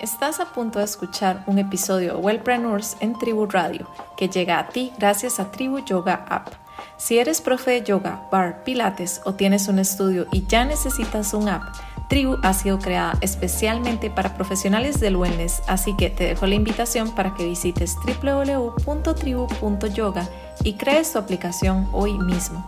Estás a punto de escuchar un episodio de Wellpreneurs en Tribu Radio que llega a ti gracias a Tribu Yoga App. Si eres profe de yoga, bar, pilates o tienes un estudio y ya necesitas un app, Tribu ha sido creada especialmente para profesionales del wellness, así que te dejo la invitación para que visites www.tribu.yoga y crees tu aplicación hoy mismo.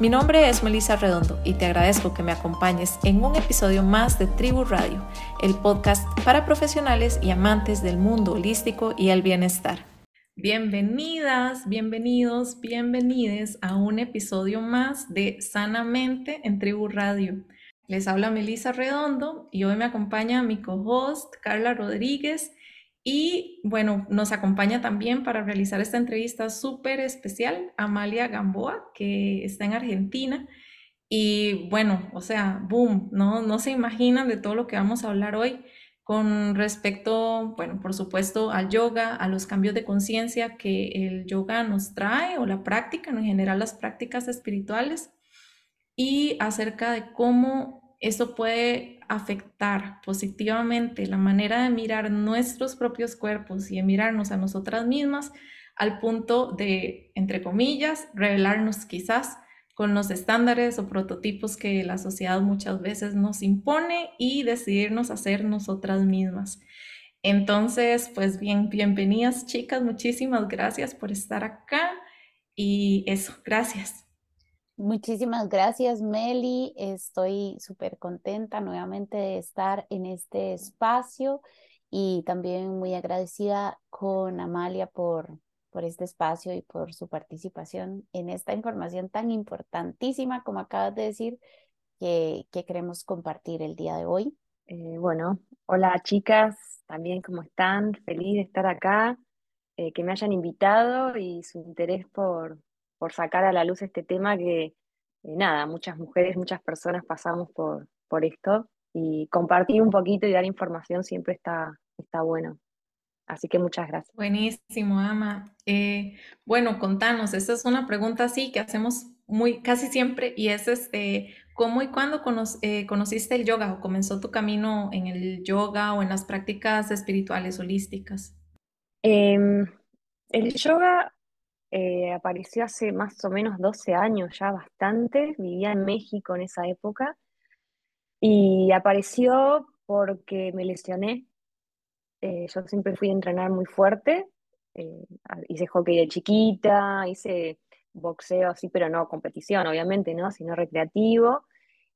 Mi nombre es Melissa Redondo y te agradezco que me acompañes en un episodio más de Tribu Radio, el podcast para profesionales y amantes del mundo holístico y el bienestar. Bienvenidas, bienvenidos, bienvenides a un episodio más de Sanamente en Tribu Radio. Les habla Melissa Redondo y hoy me acompaña mi co-host Carla Rodríguez y bueno, nos acompaña también para realizar esta entrevista súper especial Amalia Gamboa, que está en Argentina. Y bueno, o sea, boom, ¿no? No se imaginan de todo lo que vamos a hablar hoy con respecto, bueno, por supuesto, al yoga, a los cambios de conciencia que el yoga nos trae o la práctica, en general las prácticas espirituales, y acerca de cómo eso puede afectar positivamente la manera de mirar nuestros propios cuerpos y de mirarnos a nosotras mismas al punto de, entre comillas, revelarnos quizás con los estándares o prototipos que la sociedad muchas veces nos impone y decidirnos hacer nosotras mismas. Entonces, pues bien, bienvenidas chicas, muchísimas gracias por estar acá y eso, gracias. Muchísimas gracias, Meli. Estoy súper contenta nuevamente de estar en este espacio y también muy agradecida con Amalia por, por este espacio y por su participación en esta información tan importantísima, como acabas de decir, que, que queremos compartir el día de hoy. Eh, bueno, hola chicas, también cómo están, feliz de estar acá, eh, que me hayan invitado y su interés por, por sacar a la luz este tema que, eh, nada, muchas mujeres, muchas personas pasamos por, por esto y compartir un poquito y dar información siempre está, está bueno. Así que muchas gracias. Buenísimo, Ama. Eh, bueno, contanos, esta es una pregunta así que hacemos muy casi siempre y es este, ¿cómo y cuándo eh, conociste el yoga o comenzó tu camino en el yoga o en las prácticas espirituales holísticas? Em, el yoga eh, apareció hace más o menos 12 años, ya bastante, vivía en México en esa época, y apareció porque me lesioné. Eh, yo siempre fui a entrenar muy fuerte, eh, hice hockey de chiquita, hice boxeo así, pero no competición, obviamente, ¿no? Sino recreativo.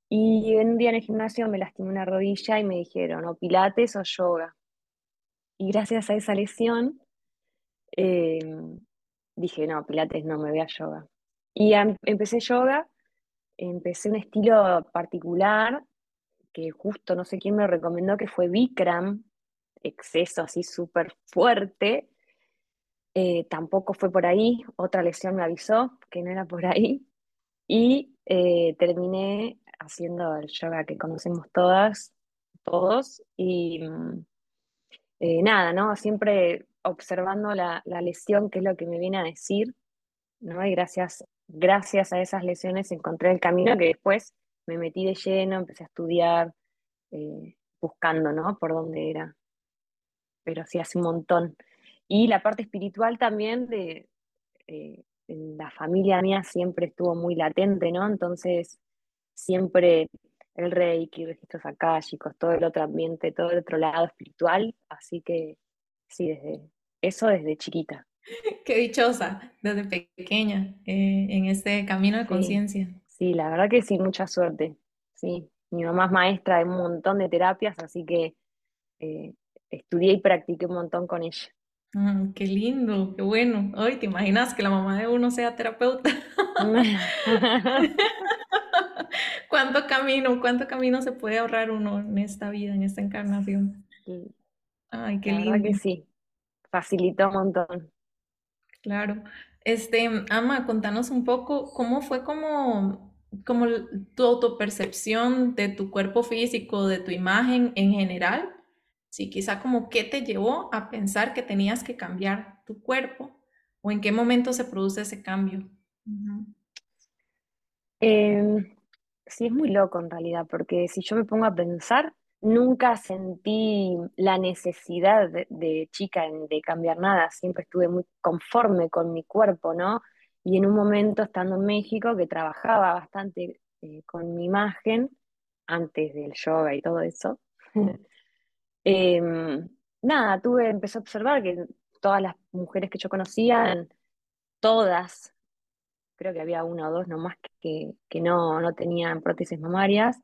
Y un día en el gimnasio me lastimé una rodilla y me dijeron, o pilates o yoga. Y gracias a esa lesión, dije, no, pilates no, me voy a yoga. Y empecé yoga, empecé un estilo particular que justo no sé quién me recomendó, que fue Bikram, exceso así súper fuerte. Eh, tampoco fue por ahí, otra lesión me avisó que no era por ahí. Y eh, terminé haciendo el yoga que conocemos todas, todos. Y mm, eh, nada, ¿no? Siempre observando la, lesión, que es lo que me viene a decir, ¿no? Y gracias, gracias a esas lesiones encontré el camino que después me metí de lleno, empecé a estudiar, eh, buscando, ¿no? Por dónde era. Pero sí, hace un montón. Y la parte espiritual también de eh, la familia mía siempre estuvo muy latente, ¿no? Entonces, siempre el reiki, registros akáshicos, todo el otro ambiente, todo el otro lado espiritual. Así que sí, desde, eso desde chiquita. Qué dichosa, desde pequeña, eh, en este camino de conciencia. Sí, la verdad que sí, mucha suerte. Sí, mi mamá es maestra de un montón de terapias, así que eh, estudié y practiqué un montón con ella. Ah, qué lindo, qué bueno. Hoy te imaginas que la mamá de uno sea terapeuta. ¿Cuánto camino, cuánto camino se puede ahorrar uno en esta vida, en esta encarnación? Ay, qué lindo. que sí facilitó un montón. Claro. Este, Ama, contanos un poco cómo fue como, como tu autopercepción de tu cuerpo físico, de tu imagen en general. Sí, quizá como qué te llevó a pensar que tenías que cambiar tu cuerpo o en qué momento se produce ese cambio. Em, sí, es muy loco en realidad, porque si yo me pongo a pensar, nunca sentí la necesidad de, chica de cambiar nada, siempre estuve muy conforme con mi cuerpo, ¿no? Y en un momento estando en México, que trabajaba bastante eh, con mi imagen, antes del yoga y todo eso, em, nada, tuve, empecé a observar que todas las mujeres que yo conocía, todas, creo que había una o dos nomás que, que no, no tenían prótesis mamarias,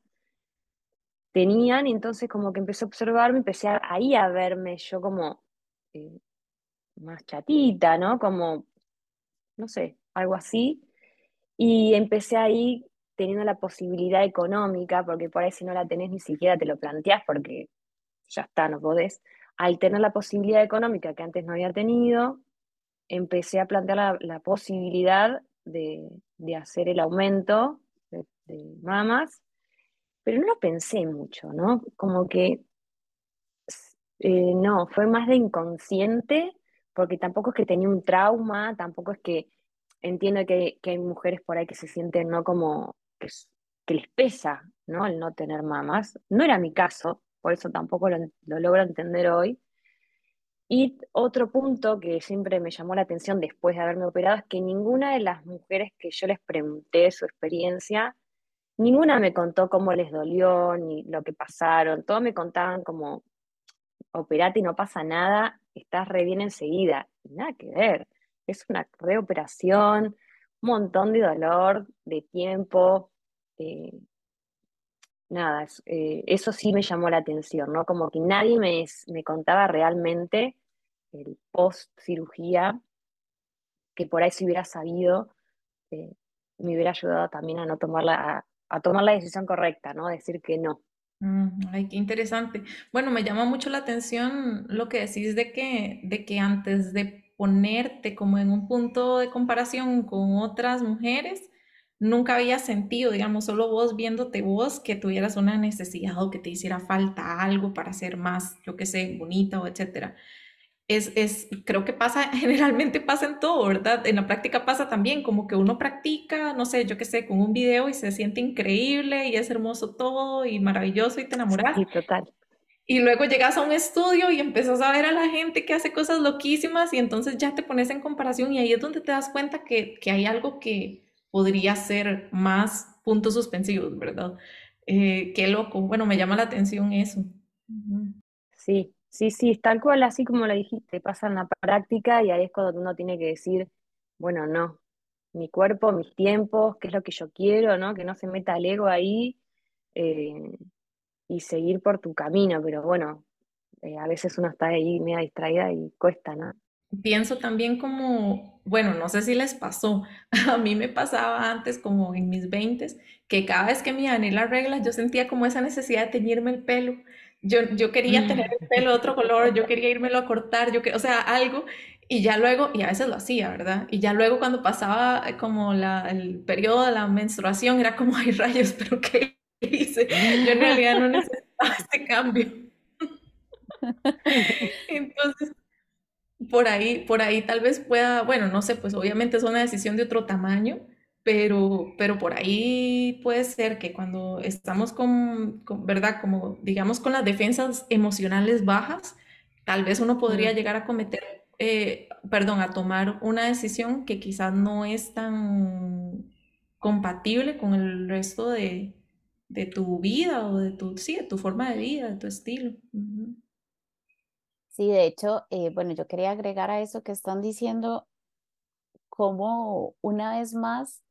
tenían, y entonces como que empecé a observarme, empecé ahí a verme yo como eh, más chatita, ¿no? Como, no sé, algo así. Y empecé ahí teniendo la posibilidad económica, porque por ahí si no la tenés ni siquiera te lo planteás, porque ya está, no podés. Al tener la posibilidad económica que antes no había tenido, empecé a plantear la, posibilidad de, hacer el aumento de, de mamas pero no lo pensé mucho, ¿no? Como que eh, no, fue más de inconsciente, porque tampoco es que tenía un trauma, tampoco es que entiendo que, hay mujeres por ahí que se sienten, ¿no? Como que, les pesa, ¿no? El no tener mamás. No era mi caso, por eso tampoco lo, lo logro entender hoy. Y otro punto que siempre me llamó la atención después de haberme operado es que ninguna de las mujeres que yo les pregunté su experiencia Ninguna me contó cómo les dolió ni lo que pasaron. Todos me contaban como, operate y no pasa nada, estás re bien enseguida. nada que ver. Es una reoperación, un montón de dolor, de tiempo. Eh, nada, eh, eso sí me llamó la atención, ¿no? Como que nadie me, me contaba realmente el post cirugía, que por ahí si hubiera sabido, eh, me hubiera ayudado también a no tomarla, a tomar la decisión correcta, ¿no? Decir que no. Ay, qué interesante. Bueno, me llama mucho la atención lo que decís de que, de que antes de ponerte como en un punto de comparación con otras mujeres, nunca había sentido, digamos, solo vos viéndote vos, que tuvieras una necesidad o que te hiciera falta algo para ser más, yo qué sé, bonita o etcétera es, creo que pasa, generalmente pasa en todo, ¿verdad? En la práctica pasa también, como que uno practica, no sé, yo qué sé, con un video y se siente increíble y es hermoso todo y maravilloso y te enamoras. Sí, total. Y luego llegas a un estudio y empiezas a ver a la gente que hace cosas loquísimas y entonces ya te pones en comparación y ahí es donde te das cuenta que, que hay algo que podría ser más puntos suspensivos, ¿verdad? Eh, qué loco. Bueno, me llama la atención eso. Sí, Sí, sí, tal cual, así como lo dijiste, pasa en la práctica y ahí es cuando uno tiene que decir, bueno, no, mi cuerpo, mis tiempos, qué es lo que yo quiero, ¿no? Que no se meta el ego ahí eh, y seguir por tu camino, pero bueno, eh, a veces uno está ahí media distraída y cuesta, ¿no? Pienso también como, bueno, no sé si les pasó, a mí me pasaba antes como en mis 20 que cada vez que me iban a la regla yo sentía como esa necesidad de teñirme el pelo yo, yo quería tener el pelo de otro color, yo quería irmelo a cortar, yo que, o sea, algo, y ya luego, y a veces lo hacía, ¿verdad? Y ya luego cuando pasaba eh, como la, el periodo de la menstruación, era como, hay rayos, pero ¿qué hice? Yo en realidad no necesitaba este cambio. Entonces, por ahí, por ahí tal vez pueda, bueno, no sé, pues obviamente es una decisión de otro tamaño, pero, pero por ahí puede ser que cuando estamos con, ¿verdad? Como digamos con las defensas emocionales bajas, tal vez uno podría llegar a cometer, eh, perdón, a tomar una decisión que quizás no es tan compatible con el resto de, de tu vida o de tu, sí, de tu forma de vida, de tu estilo. Sí, de hecho, eh, bueno, yo quería agregar a eso que están diciendo, como una vez más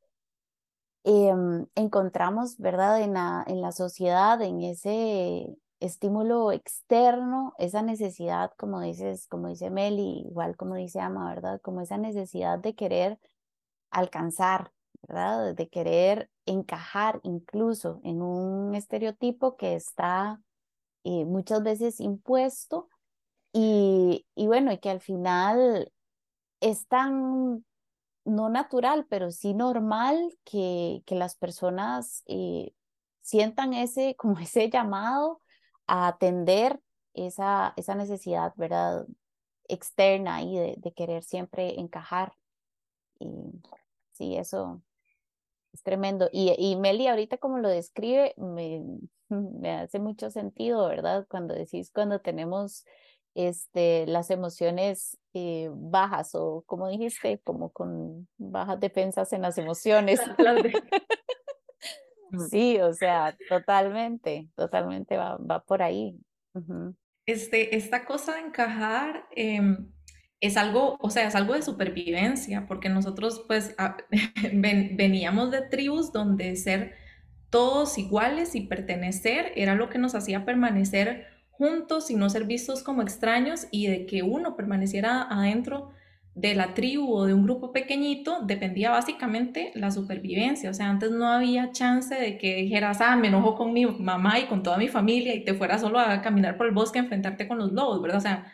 Em, encontramos, ¿verdad? En la, en la sociedad, en ese estímulo externo, esa necesidad, como dices, como dice Meli, igual como dice Ama, ¿verdad? Como esa necesidad de querer alcanzar, ¿verdad? De querer encajar incluso en un estereotipo que está eh, muchas veces impuesto y, y bueno, y que al final es tan no natural, pero sí normal que, que las personas eh, sientan ese, como ese llamado a atender esa, esa necesidad, ¿verdad? Externa y de, querer siempre encajar. Y sí, eso, es tremendo. Y, y Meli ahorita como lo describe, me, me hace mucho sentido, ¿verdad? Cuando decís cuando tenemos este, las emociones eh, bajas o como dijiste, como con bajas defensas en las emociones. sí, o sea, totalmente, totalmente va, va por ahí. este, esta cosa de encajar em, es algo, o sea, es algo de supervivencia, porque nosotros pues veníamos de tribus donde ser todos iguales y pertenecer era lo que nos hacía permanecer juntos y no ser vistos como extraños y de que uno permaneciera adentro de la tribu o de un grupo pequeñito dependía básicamente la supervivencia. O sea, antes no había chance de que dijeras, ah, me enojo con mi mamá y con toda mi familia y te fueras solo a caminar por el bosque a enfrentarte con los lobos, ¿verdad? O sea,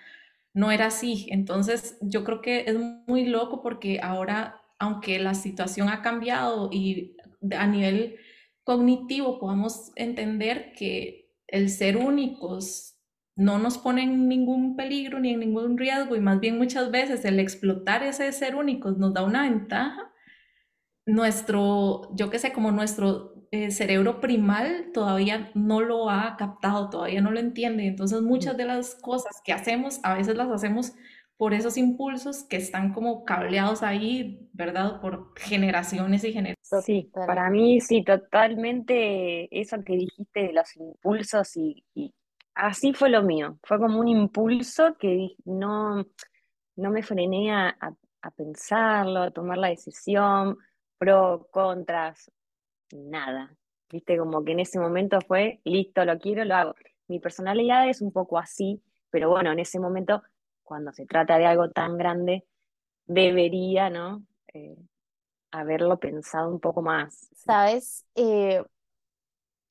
no era así. Entonces, yo creo que es muy loco porque ahora, aunque la situación ha cambiado y a nivel cognitivo podamos entender que el ser únicos no nos pone en ningún peligro ni en ningún riesgo y más bien muchas veces el explotar ese ser únicos nos da una ventaja, nuestro, yo qué sé, como nuestro eh, cerebro primal todavía no lo ha captado, todavía no lo entiende. Entonces muchas mm. de las cosas que hacemos, a veces las hacemos por esos impulsos que están como cableados ahí, ¿verdad? Por generaciones y generaciones. Sí, para mí sí, totalmente eso que dijiste de los impulsos y, así fue lo mío. Fue como un impulso que no, no me frené a, a pensarlo, a tomar la decisión, pro, contras, nada. Viste, como que en ese momento fue, listo, lo quiero, lo hago. Mi personalidad es un poco así, pero bueno, en ese momento, cuando se trata de algo tan grande, debería, ¿no? Eh, haberlo pensado un poco más. Sabes, eh,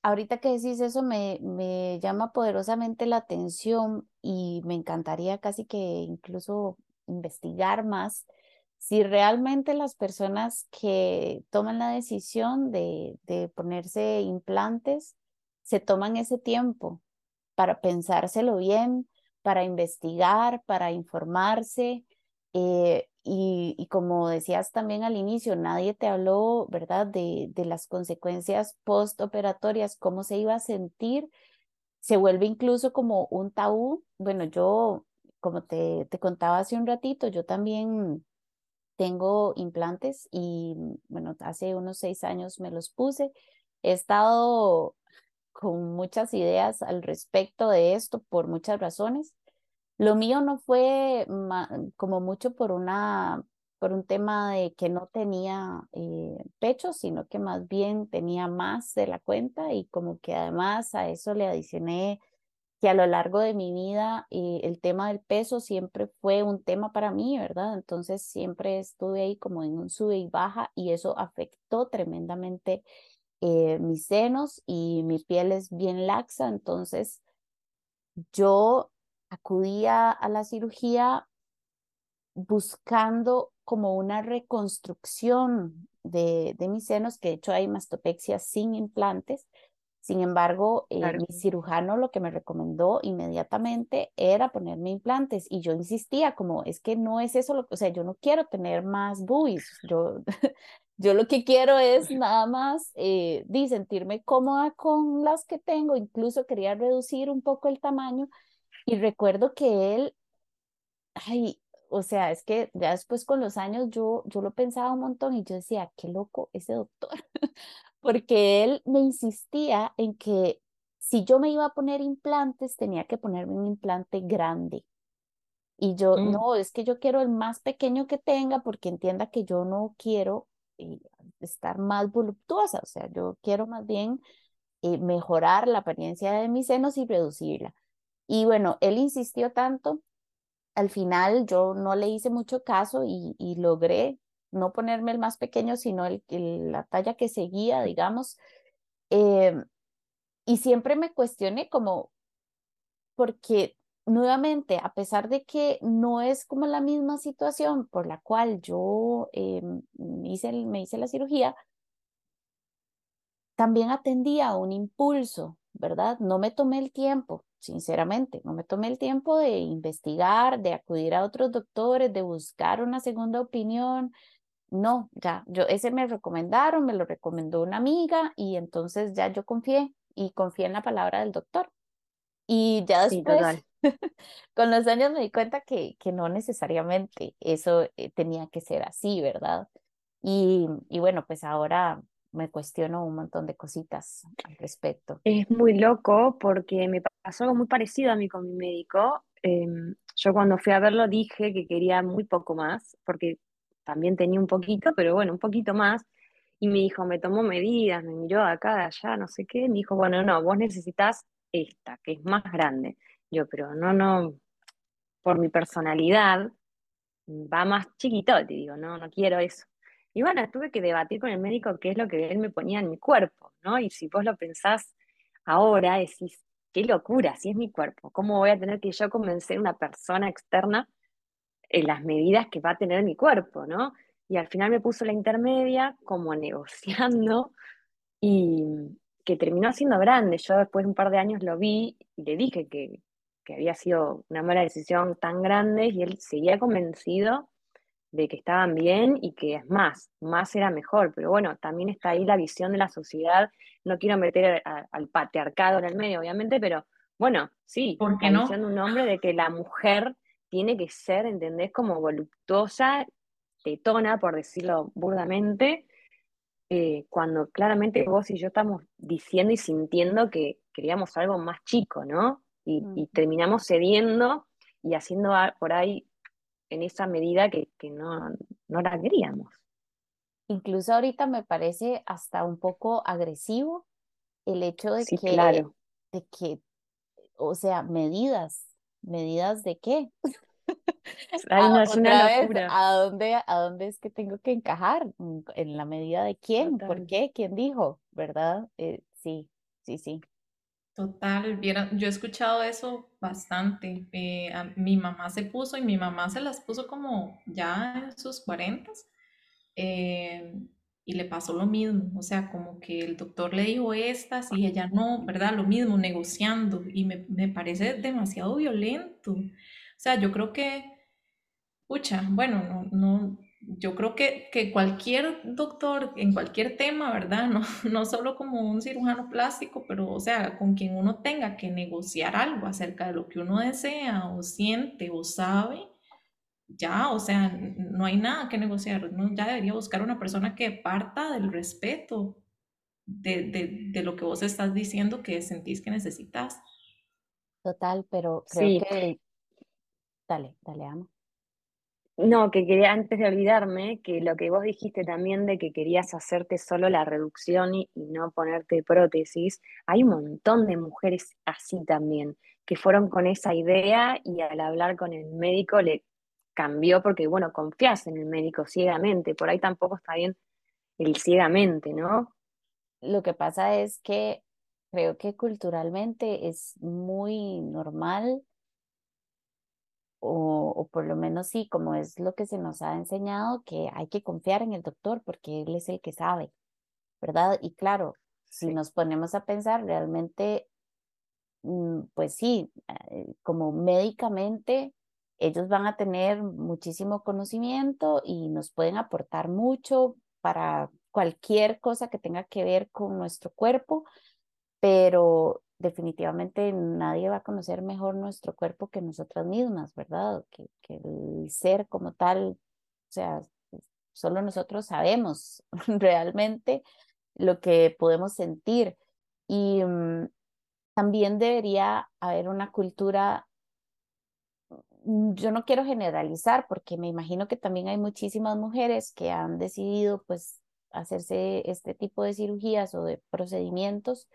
ahorita que decís eso me, me llama poderosamente la atención y me encantaría casi que incluso investigar más si realmente las personas que toman la decisión de, de ponerse implantes se toman ese tiempo para pensárselo bien, para investigar, para informarse. Eh, y, y, como decías también al inicio, nadie te habló, ¿verdad?, de, de las consecuencias postoperatorias, cómo se iba a sentir. Se vuelve incluso como un tabú. Bueno, yo, como te, te contaba hace un ratito, yo también tengo implantes y, bueno, hace unos seis años me los puse. He estado con muchas ideas al respecto de esto por muchas razones. Lo mío no fue como mucho por una por un tema de que no tenía eh, pecho, sino que más bien tenía más de la cuenta y como que además a eso le adicioné que a lo largo de mi vida eh, el tema del peso siempre fue un tema para mí, ¿verdad? Entonces siempre estuve ahí como en un sube y baja y eso afectó tremendamente eh, mis senos y mi piel es bien laxa, entonces yo acudía a la cirugía buscando como una reconstrucción de, de mis senos, que de hecho hay mastopexia sin implantes, sin embargo, eh, mi cirujano lo que me recomendó inmediatamente era ponerme implantes y yo insistía como, es que no es eso, lo, o sea, yo no quiero tener más boobies, yo, yo lo que quiero es nada más eh, sentirme cómoda con las que tengo, incluso quería reducir un poco el tamaño y recuerdo que él, ay, o sea, es que ya después con los años yo, yo lo pensaba un montón y yo decía, qué loco ese doctor, porque él me insistía en que si yo me iba a poner implantes, tenía que ponerme un implante grande. Y yo, mm. no, es que yo quiero el más pequeño que tenga porque entienda que yo no quiero eh, estar más voluptuosa, o sea, yo quiero más bien eh, mejorar la apariencia de mis senos y reducirla. Y bueno, él insistió tanto, al final yo no le hice mucho caso y, logré no ponerme el más pequeño, sino el, la talla que seguía, digamos. Eh, y siempre me cuestioné como, porque nuevamente, a pesar de que no es como la misma situación por la cual yo eh, hice, me hice la cirugía, también atendía a un impulso, ¿verdad? No me tomé el tiempo, sinceramente, no me tomé el tiempo de investigar, de acudir a otros doctores, de buscar una segunda opinión, no, ya, yo ese me recomendaron, me lo recomendó una amiga y entonces ya yo confié y confié en la palabra del doctor. Y ya después, con los años me di cuenta que, que no necesariamente eso eh, tenía que ser así, ¿verdad? Y, y bueno, pues ahora me cuestiono un montón de cositas al respecto. Es muy loco porque me pasó algo muy parecido a mí con mi médico. Em, yo cuando fui a verlo dije que quería muy poco más, porque también tenía un poquito, pero bueno, un poquito más. Y me dijo, me tomó medidas, me miró acá, de allá, no sé qué. Me dijo, bueno, no, vos necesitas esta, que es más grande. Yo, pero no, no, por mi personalidad, va más chiquito, te digo, no, no quiero eso. Y bueno, tuve que debatir con el médico qué es lo que él me ponía en mi cuerpo, ¿no? Y si vos lo pensás ahora, decís, qué locura, si es mi cuerpo, ¿cómo voy a tener que yo convencer a una persona externa en las medidas que va a tener mi cuerpo, ¿no? Y al final me puso la intermedia como negociando y que terminó siendo grande. Yo después de un par de años lo vi y le dije que, que había sido una mala decisión tan grande y él seguía convencido de que estaban bien y que es más, más era mejor, pero bueno, también está ahí la visión de la sociedad, no quiero meter al patriarcado en el medio, obviamente, pero bueno, sí, la no? visión de un hombre de que la mujer tiene que ser, ¿entendés? Como voluptuosa, tetona, por decirlo burdamente, eh, cuando claramente vos y yo estamos diciendo y sintiendo que queríamos algo más chico, ¿no? Y, y terminamos cediendo y haciendo por ahí en esa medida que, no, no la queríamos. Incluso ahorita me parece hasta un poco agresivo el hecho de que, claro. de que, o sea, medidas, medidas de qué? Ay, no, es una locura. ¿a dónde, ¿A dónde es que tengo que encajar? ¿En la medida de quién? ¿Por qué? ¿Quién dijo? ¿Verdad? Eh, sí, sí, sí. Total, yo he escuchado eso bastante. Eh, mi mamá se puso y mi mamá se las puso como ya en sus cuarentas eh, y le pasó lo mismo. O sea, como que el doctor le dijo estas y ella no, ¿verdad? Lo mismo, negociando y me, me parece demasiado violento. O sea, yo creo que, pucha, bueno, no, no, yo creo que, que, cualquier doctor en cualquier tema, ¿verdad? No, no solo como un cirujano plástico, pero o sea, con quien uno tenga que negociar algo acerca de lo que uno desea o siente o sabe, ya, o sea, no hay nada que negociar. Uno ya debería buscar una persona que parta del respeto de, de, de lo que vos estás diciendo que sentís que necesitas. Total, pero creo que... Dale, dale, amo. No, que quería, antes de olvidarme, que lo que vos dijiste también de que querías hacerte solo la reducción y, no ponerte prótesis, hay un montón de mujeres así también, que fueron con esa idea y al hablar con el médico le cambió porque, bueno, confías en el médico ciegamente, por ahí tampoco está bien el ciegamente, ¿no? Lo que pasa es que creo que culturalmente es muy normal o, por lo menos sí, como es lo que se nos ha enseñado, que hay que confiar en el doctor porque él es el que sabe, ¿verdad? Y claro, si nos ponemos a pensar realmente, mm, pues sí, eh, como médicamente, ellos van a tener muchísimo conocimiento y nos pueden aportar mucho para cualquier cosa que tenga que ver con nuestro cuerpo, pero definitivamente nadie va a conocer mejor nuestro cuerpo que nosotras mismas, ¿verdad? Que, el ser como tal, o sea, solo nosotros sabemos realmente lo que podemos sentir. Y mm, también debería haber una cultura, mm, yo no quiero generalizar porque me imagino que también hay muchísimas mujeres que han decidido pues hacerse este tipo de cirugías o de procedimientos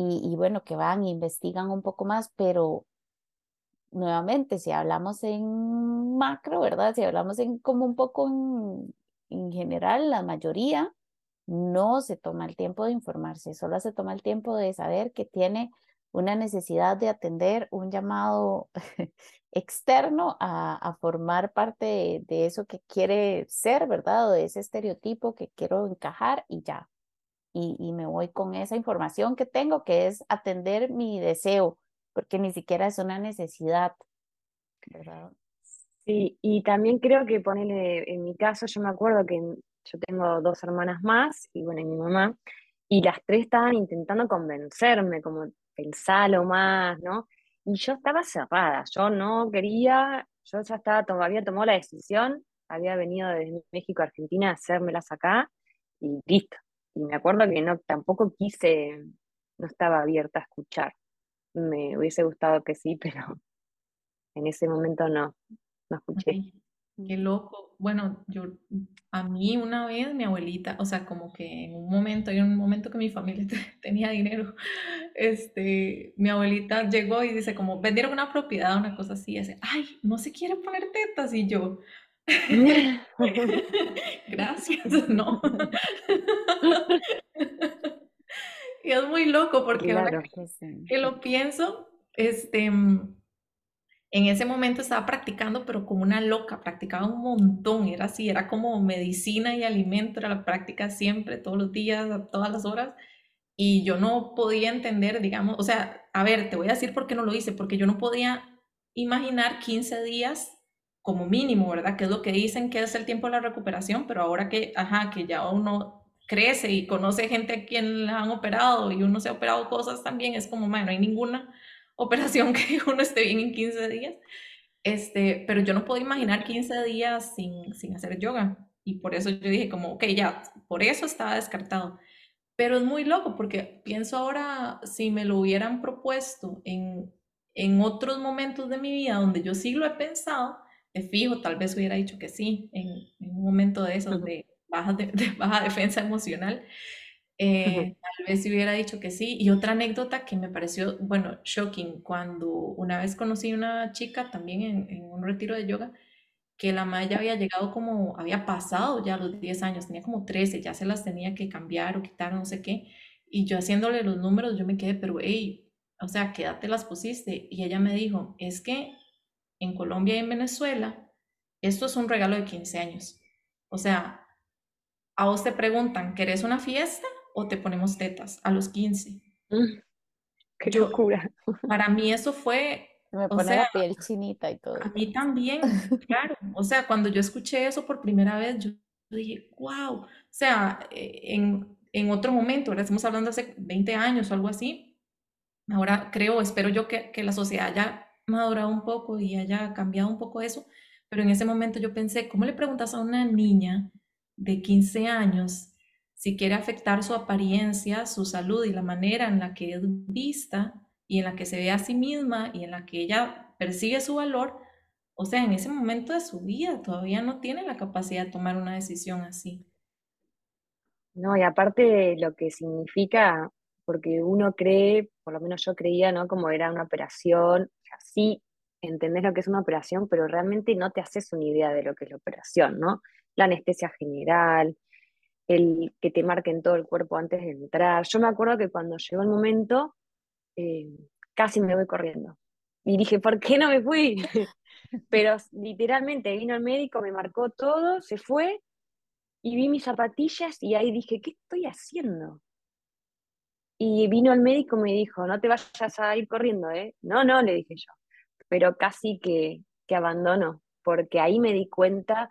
y, bueno, que van e investigan un poco más, pero nuevamente, si hablamos en macro, ¿verdad? Si hablamos en como un poco en, en general, la mayoría no se toma el tiempo de informarse, solo se toma el tiempo de saber que tiene una necesidad de atender un llamado externo a, a formar parte de, de, eso que quiere ser, ¿verdad? O de ese estereotipo que quiero encajar y ya y, me voy con esa información que tengo, que es atender mi deseo, porque ni siquiera es una necesidad. Sí, y también creo que ponerle, en mi caso, yo me acuerdo que yo tengo dos hermanas más, y bueno, y mi mamá, y las tres estaban intentando convencerme, como pensalo más, ¿no? Y yo estaba cerrada, yo no quería, yo ya estaba, había tomado la decisión, había venido desde México a Argentina a hacérmelas acá, y listo. Y me acuerdo que no, tampoco quise, no estaba abierta a escuchar. Me hubiese gustado que sí, pero en ese momento no no escuché. qué loco. Bueno, yo, a mí una vez mi abuelita, o sea, como que en un momento, en un momento que mi familia tenía dinero, este, mi abuelita llegó y dice como, vendieron una propiedad, una cosa así, y dice, ay, no se quiere poner tetas, y yo, gracias, no. y es muy loco porque ahora que lo pienso, este en ese momento estaba practicando, pero como una loca, practicaba un montón, era así, era como medicina y alimento, era la práctica siempre, todos los días, a todas las horas, y yo no podía entender, digamos, o sea, a ver, te voy a decir por qué no lo hice, porque yo no podía imaginar 15 días como mínimo, ¿verdad? Que es lo que dicen que es el tiempo de la recuperación, pero ahora que, ajá, que ya uno crece y conoce gente a quien la han operado y uno se ha operado cosas también, es como, no hay ninguna operación que uno esté bien en 15 días. Este, pero yo no puedo imaginar 15 días sin, sin hacer yoga. Y por eso yo dije como, ok, ya, por eso estaba descartado. Pero es muy loco porque pienso ahora, si me lo hubieran propuesto en, en otros momentos de mi vida donde yo sí lo he pensado, de fijo, tal vez hubiera dicho que sí, en, en un momento de esos de baja, de baja defensa emocional. Eh, tal vez si hubiera dicho que sí. Y otra anécdota que me pareció, bueno, shocking, cuando una vez conocí a una chica también en, un retiro de yoga, que la madre ya había llegado como, había pasado ya los 10 años, tenía como 13, ya se las tenía que cambiar o quitar, no sé qué. Y yo haciéndole los números, yo me quedé, pero hey, o sea, ¿qué edad te las pusiste? Y ella me dijo, es que en Colombia y en Venezuela, esto es un regalo de 15 años. O sea, a vos te preguntan, ¿querés una fiesta? o te ponemos tetas a los 15. Mm, qué locura. Para mí eso fue... Me pone la piel chinita y todo. A mí también, claro. O sea, cuando yo escuché eso por primera vez, yo dije, wow. O sea, eh, en, en otro momento, ahora estamos hablando hace 20 años o algo así. Ahora creo, espero yo que, que la sociedad haya madurado un poco y haya cambiado un poco eso. Pero en ese momento yo pensé, ¿cómo le preguntas a una niña de 15 años si quiere afectar su apariencia, su salud y la manera en la que es vista y en la que se ve a sí misma y en la que ella percibe su valor, o sea, en ese momento de su vida todavía no tiene la capacidad de tomar una decisión así. No, y aparte lo que significa, porque uno cree, por lo menos yo creía, ¿no? Como era una operación, sí entendés lo que es una operación, pero realmente no te haces una idea de lo que es la operación, ¿no? La anestesia general, el que te marquen todo el cuerpo antes de entrar. Yo me acuerdo que cuando llegó el momento, eh, casi me voy corriendo. Y dije, ¿por qué no me fui? Pero literalmente vino el médico, me marcó todo, se fue y vi mis zapatillas y ahí dije, ¿qué estoy haciendo? Y vino el médico y me dijo, no te vayas a ir corriendo, ¿eh? No, no, le dije yo. Pero casi que, que abandono, porque ahí me di cuenta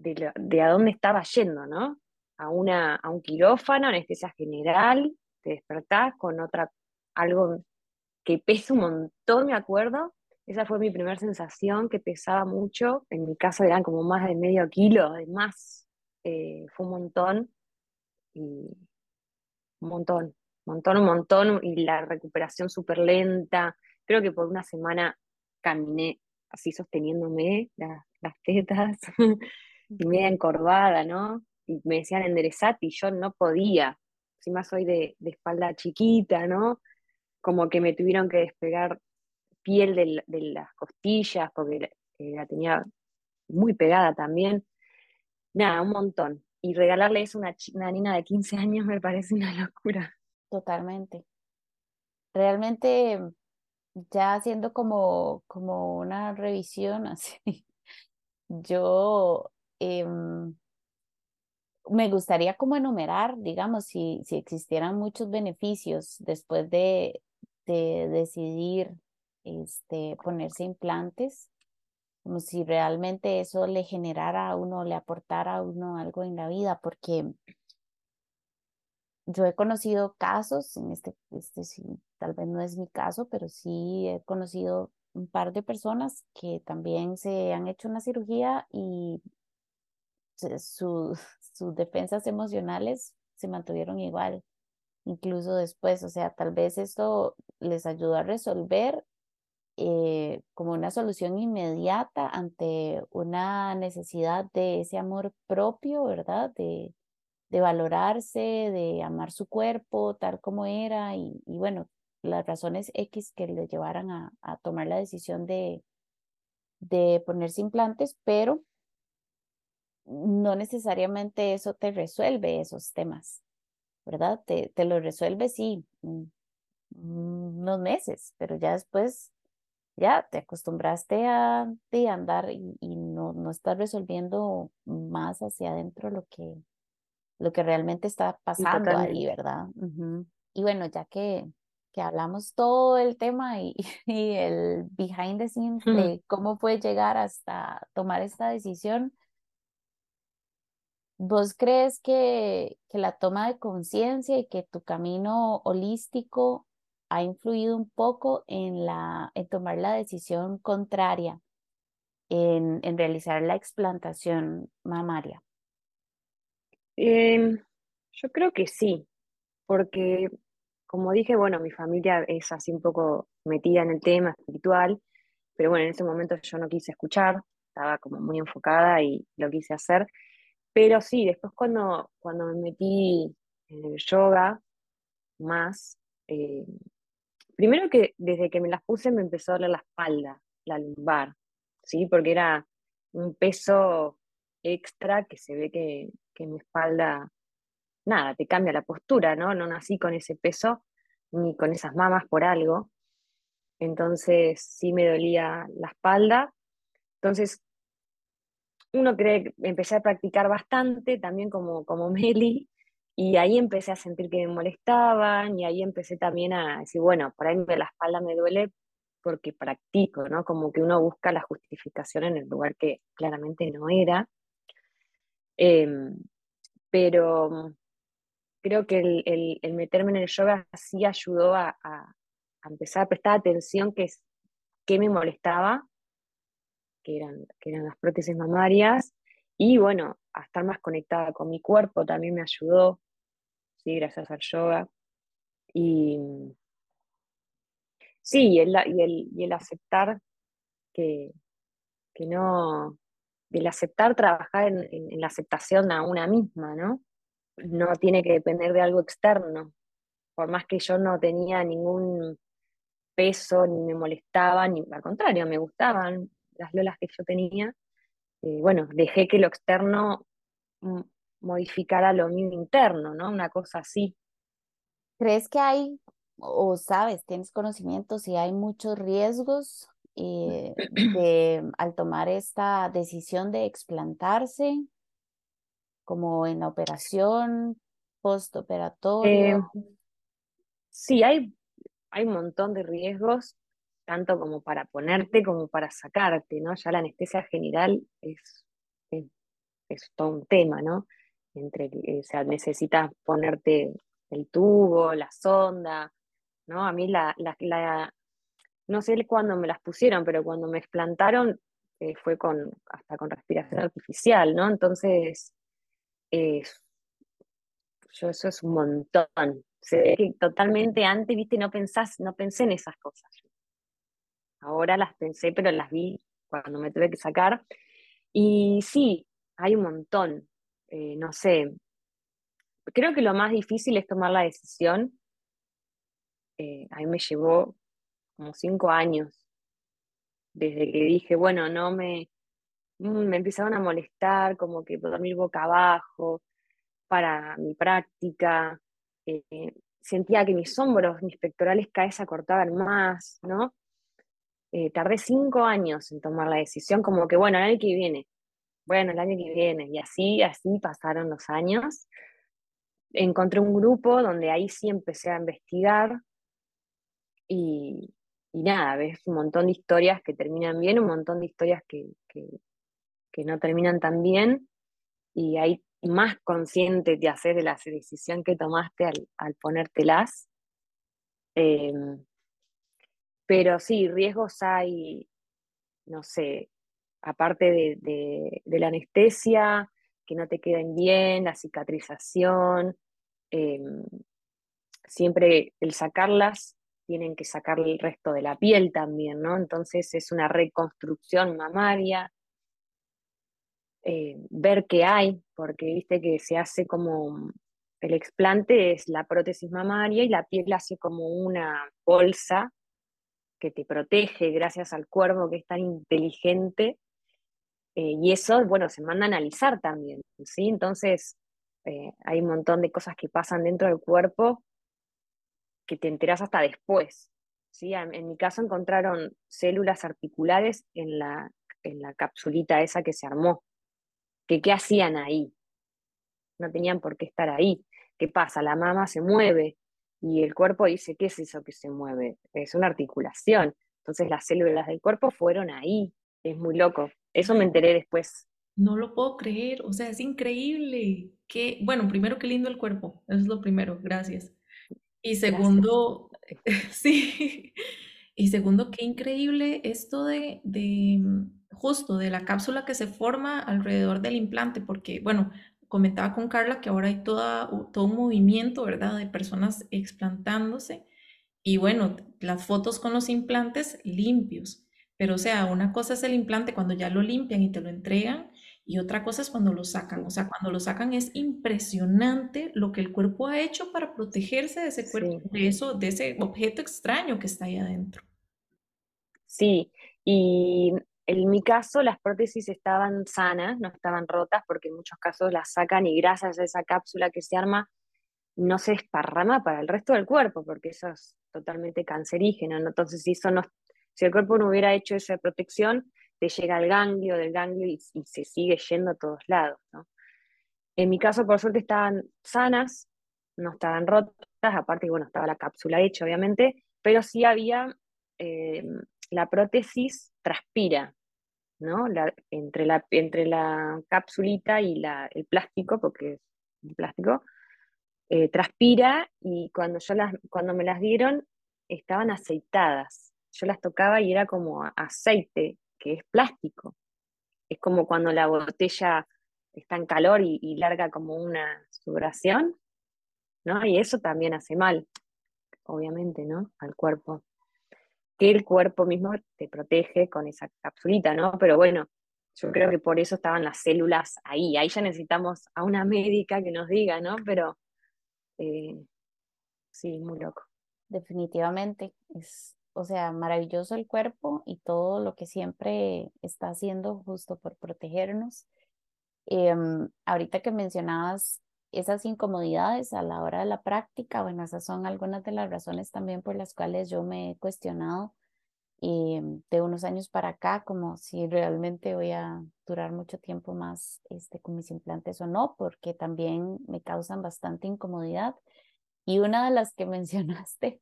de, a dónde estaba yendo, ¿no? A, una, a un quirófano, anestesia general, te despertás con otra, algo que pesa un montón, me acuerdo. Esa fue mi primera sensación, que pesaba mucho. En mi caso eran como más de medio kilo, además. Eh, fue un montón. Y un montón, un montón, un montón. Y la recuperación súper lenta. Creo que por una semana caminé así sosteniéndome las tetas. y media encorvada, ¿no? Y me decían enderezate y yo no podía. Encima soy de, de espalda chiquita, ¿no? Como que me tuvieron que despegar piel de, de las costillas porque la, tenía muy pegada también. Nada, un montón. Y regalarle eso a una, una niña de 15 años me parece una locura. Totalmente. Realmente, ya haciendo como, como una revisión así, yo Em, me gustaría como enumerar, digamos, si, si existieran muchos beneficios después de, de decidir este, ponerse implantes. como si realmente eso le generara a uno, le aportara a uno algo en la vida, porque yo he conocido casos, en este, este sí, tal vez no es mi caso, pero sí he conocido un par de personas que también se han hecho una cirugía y sus defensas emocionales se mantuvieron igual, incluso después, o sea, tal vez esto les ayudó a resolver eh, como una solución inmediata ante una necesidad de ese amor propio, ¿verdad? De, de valorarse, de amar su cuerpo tal como era y, bueno, las razones X que le llevaran a, a tomar la decisión de, de ponerse implantes, pero no necesariamente eso te resuelve esos temas, ¿verdad? Te, te lo resuelve, sí, unos meses, pero ya después ya te acostumbraste a, andar y, y, no, no estás resolviendo más hacia adentro lo que, lo que realmente está pasando ahí, ¿verdad? Y bueno, ya que, que hablamos todo el tema y, y el behind the scenes de cómo fue llegar hasta tomar esta decisión, ¿vos crees que, que la toma de conciencia y que tu camino holístico ha influido un poco en, la, en tomar la decisión contraria en, en realizar la explantación mamaria? Em, yo creo que sí, porque como dije, bueno, mi familia es así un poco metida en el tema espiritual, pero bueno, en ese momento yo no quise escuchar, estaba como muy enfocada y lo quise hacer. Pero sí, después cuando, cuando me metí en el yoga más, eh, primero que desde que me las puse me empezó a doler la espalda, la lumbar, ¿sí? Porque era un peso extra que se ve que, que mi espalda, nada, te cambia la postura, ¿no? No nací con ese peso ni con esas mamas por algo. Entonces sí me dolía la espalda. Entonces, uno cree empecé a practicar bastante, también como, como Meli, y ahí empecé a sentir que me molestaban, y ahí empecé también a decir, bueno, por ahí la espalda me duele porque practico, ¿no? Como que uno busca la justificación en el lugar que claramente no era. Em, pero creo que el, meterme en el yoga sí ayudó a, empezar a prestar atención que, que me molestaba, que eran, que eran las prótesis mamarias, y bueno, a estar más conectada con mi cuerpo también me ayudó, sí, gracias al yoga. Y sí, y el, y el, aceptar que, que no, del aceptar trabajar en, la aceptación a una misma, ¿no? No tiene que depender de algo externo. Por más que yo no tenía ningún peso, ni me molestaba, ni al contrario, me gustaban las lolas que yo tenía. Eh, bueno, dejé que lo externo modificara lo mío interno, ¿no? Una cosa así. ¿Crees que hay, o sabes, tienes conocimiento si hay muchos riesgos eh, de, al tomar esta decisión de explantarse, como en la operación, postoperatorio? Eh, sí, hay, hay un montón de riesgos, tanto como para ponerte como para sacarte, ¿no? Ya la anestesia general es, es, todo un tema, ¿no? Entre, o sea, necesitas ponerte el tubo, la sonda, ¿no? A mí la, la, no sé cuándo me las pusieron, pero cuando me explantaron eh, fue con, hasta con respiración artificial, ¿no? Entonces, eh, yo eso es un montón. Se que totalmente antes, viste, no pensás, no pensé en esas cosas. Ahora las pensé, pero las vi cuando me tuve que sacar. Y sí, hay un montón. Eh, no sé. Creo que lo más difícil es tomar la decisión. a mí me llevó como cinco años, desde que dije, bueno, no me, mm, me empezaron a molestar, como que dormir boca abajo para mi práctica, eh, sentía que mis hombros, mis pectorales cada vez acortaban más, ¿no? Eh, tardé cinco años en tomar la decisión, como que, bueno, el año que viene, bueno, el año que viene, y así, así pasaron los años. Encontré un grupo donde ahí sí empecé a investigar y, y nada, ves un montón de historias que terminan bien, un montón de historias que, no terminan tan bien, y ahí más consciente de hacer de la decisión que tomaste al, ponértelas. Em, pero sí, riesgos hay, no sé, aparte de, la anestesia, que no te queden bien, la cicatrización, em, siempre el sacarlas tienen que sacar el resto de la piel también, ¿no? Entonces es una reconstrucción mamaria, eh, ver qué hay, porque viste que se hace como el explante es la prótesis mamaria y la piel hace como una bolsa que te protege gracias al cuervo que es tan inteligente. Eh, y eso, bueno, se manda a analizar también, ¿sí? Entonces, eh, hay un montón de cosas que pasan dentro del cuerpo que te enteras hasta después. ¿sí? En mi caso encontraron células articulares en la, en la capsulita esa que se armó. Que, ¿Qué hacían ahí? No tenían por qué estar ahí. ¿Qué pasa? La mama se mueve y el cuerpo dice, ¿qué es eso que se mueve? Es una articulación. Entonces las células del cuerpo fueron ahí. Es muy loco. Eso me enteré después. No lo puedo creer, o sea, es increíble. Que, bueno, primero, qué lindo el cuerpo, eso es lo primero, gracias. Y segundo, sí, y segundo, qué increíble esto de, de, justo de la cápsula que se forma alrededor del implante, porque, bueno, comentaba con Carla que ahora hay toda, todo un movimiento, ¿verdad?, de personas explantándose. Y bueno, las fotos con los implantes limpios. Pero o sea, una cosa es el implante cuando ya lo limpian y te lo entregan y otra cosa es cuando lo sacan. O sea, cuando lo sacan es impresionante lo que el cuerpo ha hecho para protegerse de ese cuerpo, de eso, de ese objeto extraño que está ahí adentro. Sí, y en mi caso las prótesis estaban sanas, no estaban rotas, porque en muchos casos las sacan y gracias a esa cápsula que se arma no se esparrama para el resto del cuerpo, porque eso es totalmente cancerígeno. Entonces, si el cuerpo no hubiera hecho esa protección, te llega al ganglio, del ganglio y, se sigue yendo a todos lados. En mi caso, por suerte, estaban sanas, no estaban rotas, aparte, bueno, estaba la cápsula hecha, obviamente, pero sí había, eh, la prótesis transpira, ¿no? entre, la, entre la capsulita y la, el plástico, porque es plástico, eh, transpira y cuando, yo las, cuando me las dieron estaban aceitadas. Yo las tocaba y era como aceite que es plástico. Es como cuando la botella está en calor y, larga como una sudoración, ¿no? Y eso también hace mal, obviamente, ¿no? Al cuerpo. Que el cuerpo mismo te protege con esa capsulita, ¿no? Pero bueno, yo creo que por eso estaban las células ahí. Ahí ya necesitamos a una médica que nos diga, ¿no? Pero eh, sí, muy loco. Definitivamente, es o sea, maravilloso el cuerpo y todo lo que siempre está haciendo justo por protegernos. Em, ahorita que mencionabas esas incomodidades a la hora de la práctica, bueno, esas son algunas de las razones también por las cuales yo me he cuestionado em, de unos años para acá, como si realmente voy a durar mucho tiempo más este, con mis implantes o no, porque también me causan bastante incomodidad. Y una de las que mencionaste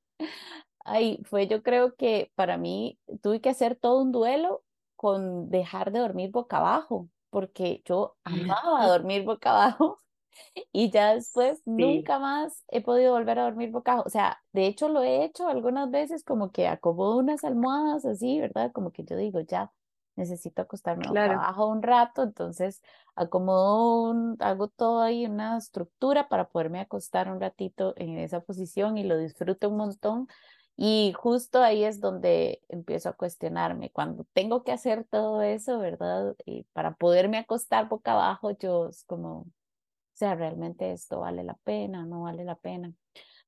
Ay, fue yo creo que para mí tuve que hacer todo un duelo con dejar de dormir boca abajo, porque yo amaba dormir boca abajo y ya después nunca más he podido volver a dormir boca abajo. O sea, de hecho lo he hecho algunas veces como que acomodo unas almohadas así, ¿verdad? Como que yo digo, ya necesito acostarme boca abajo un rato, entonces acomodo, hago todo ahí una estructura para poderme acostar un ratito en esa posición y lo disfruto un montón y justo ahí es donde empiezo a cuestionarme, cuando tengo que hacer todo eso, ¿verdad? Y para poderme acostar boca abajo, yo es como, sea, realmente esto vale la pena, no vale la pena.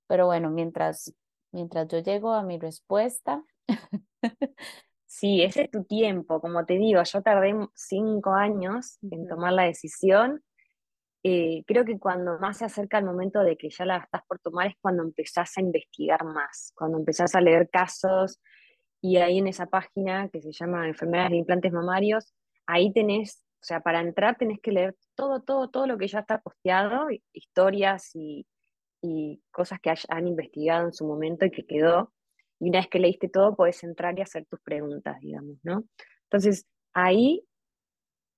Pero bueno, mientras, mientras yo llego a mi respuesta. Sí, ese es tu tiempo, como te digo, yo tardé cinco años en tomar la decisión eh, creo que cuando más se acerca el momento de que ya la estás por tomar es cuando empezás a investigar más, cuando empezás a leer casos y ahí en esa página que se llama Enfermedades de Implantes Mamarios, ahí tenés, o sea, para entrar tenés que leer todo, todo, todo lo que ya está posteado, historias y, y cosas que han investigado en su momento y que quedó. y una vez que leíste todo, puedes entrar y hacer tus preguntas, digamos, ¿no? Entonces, ahí,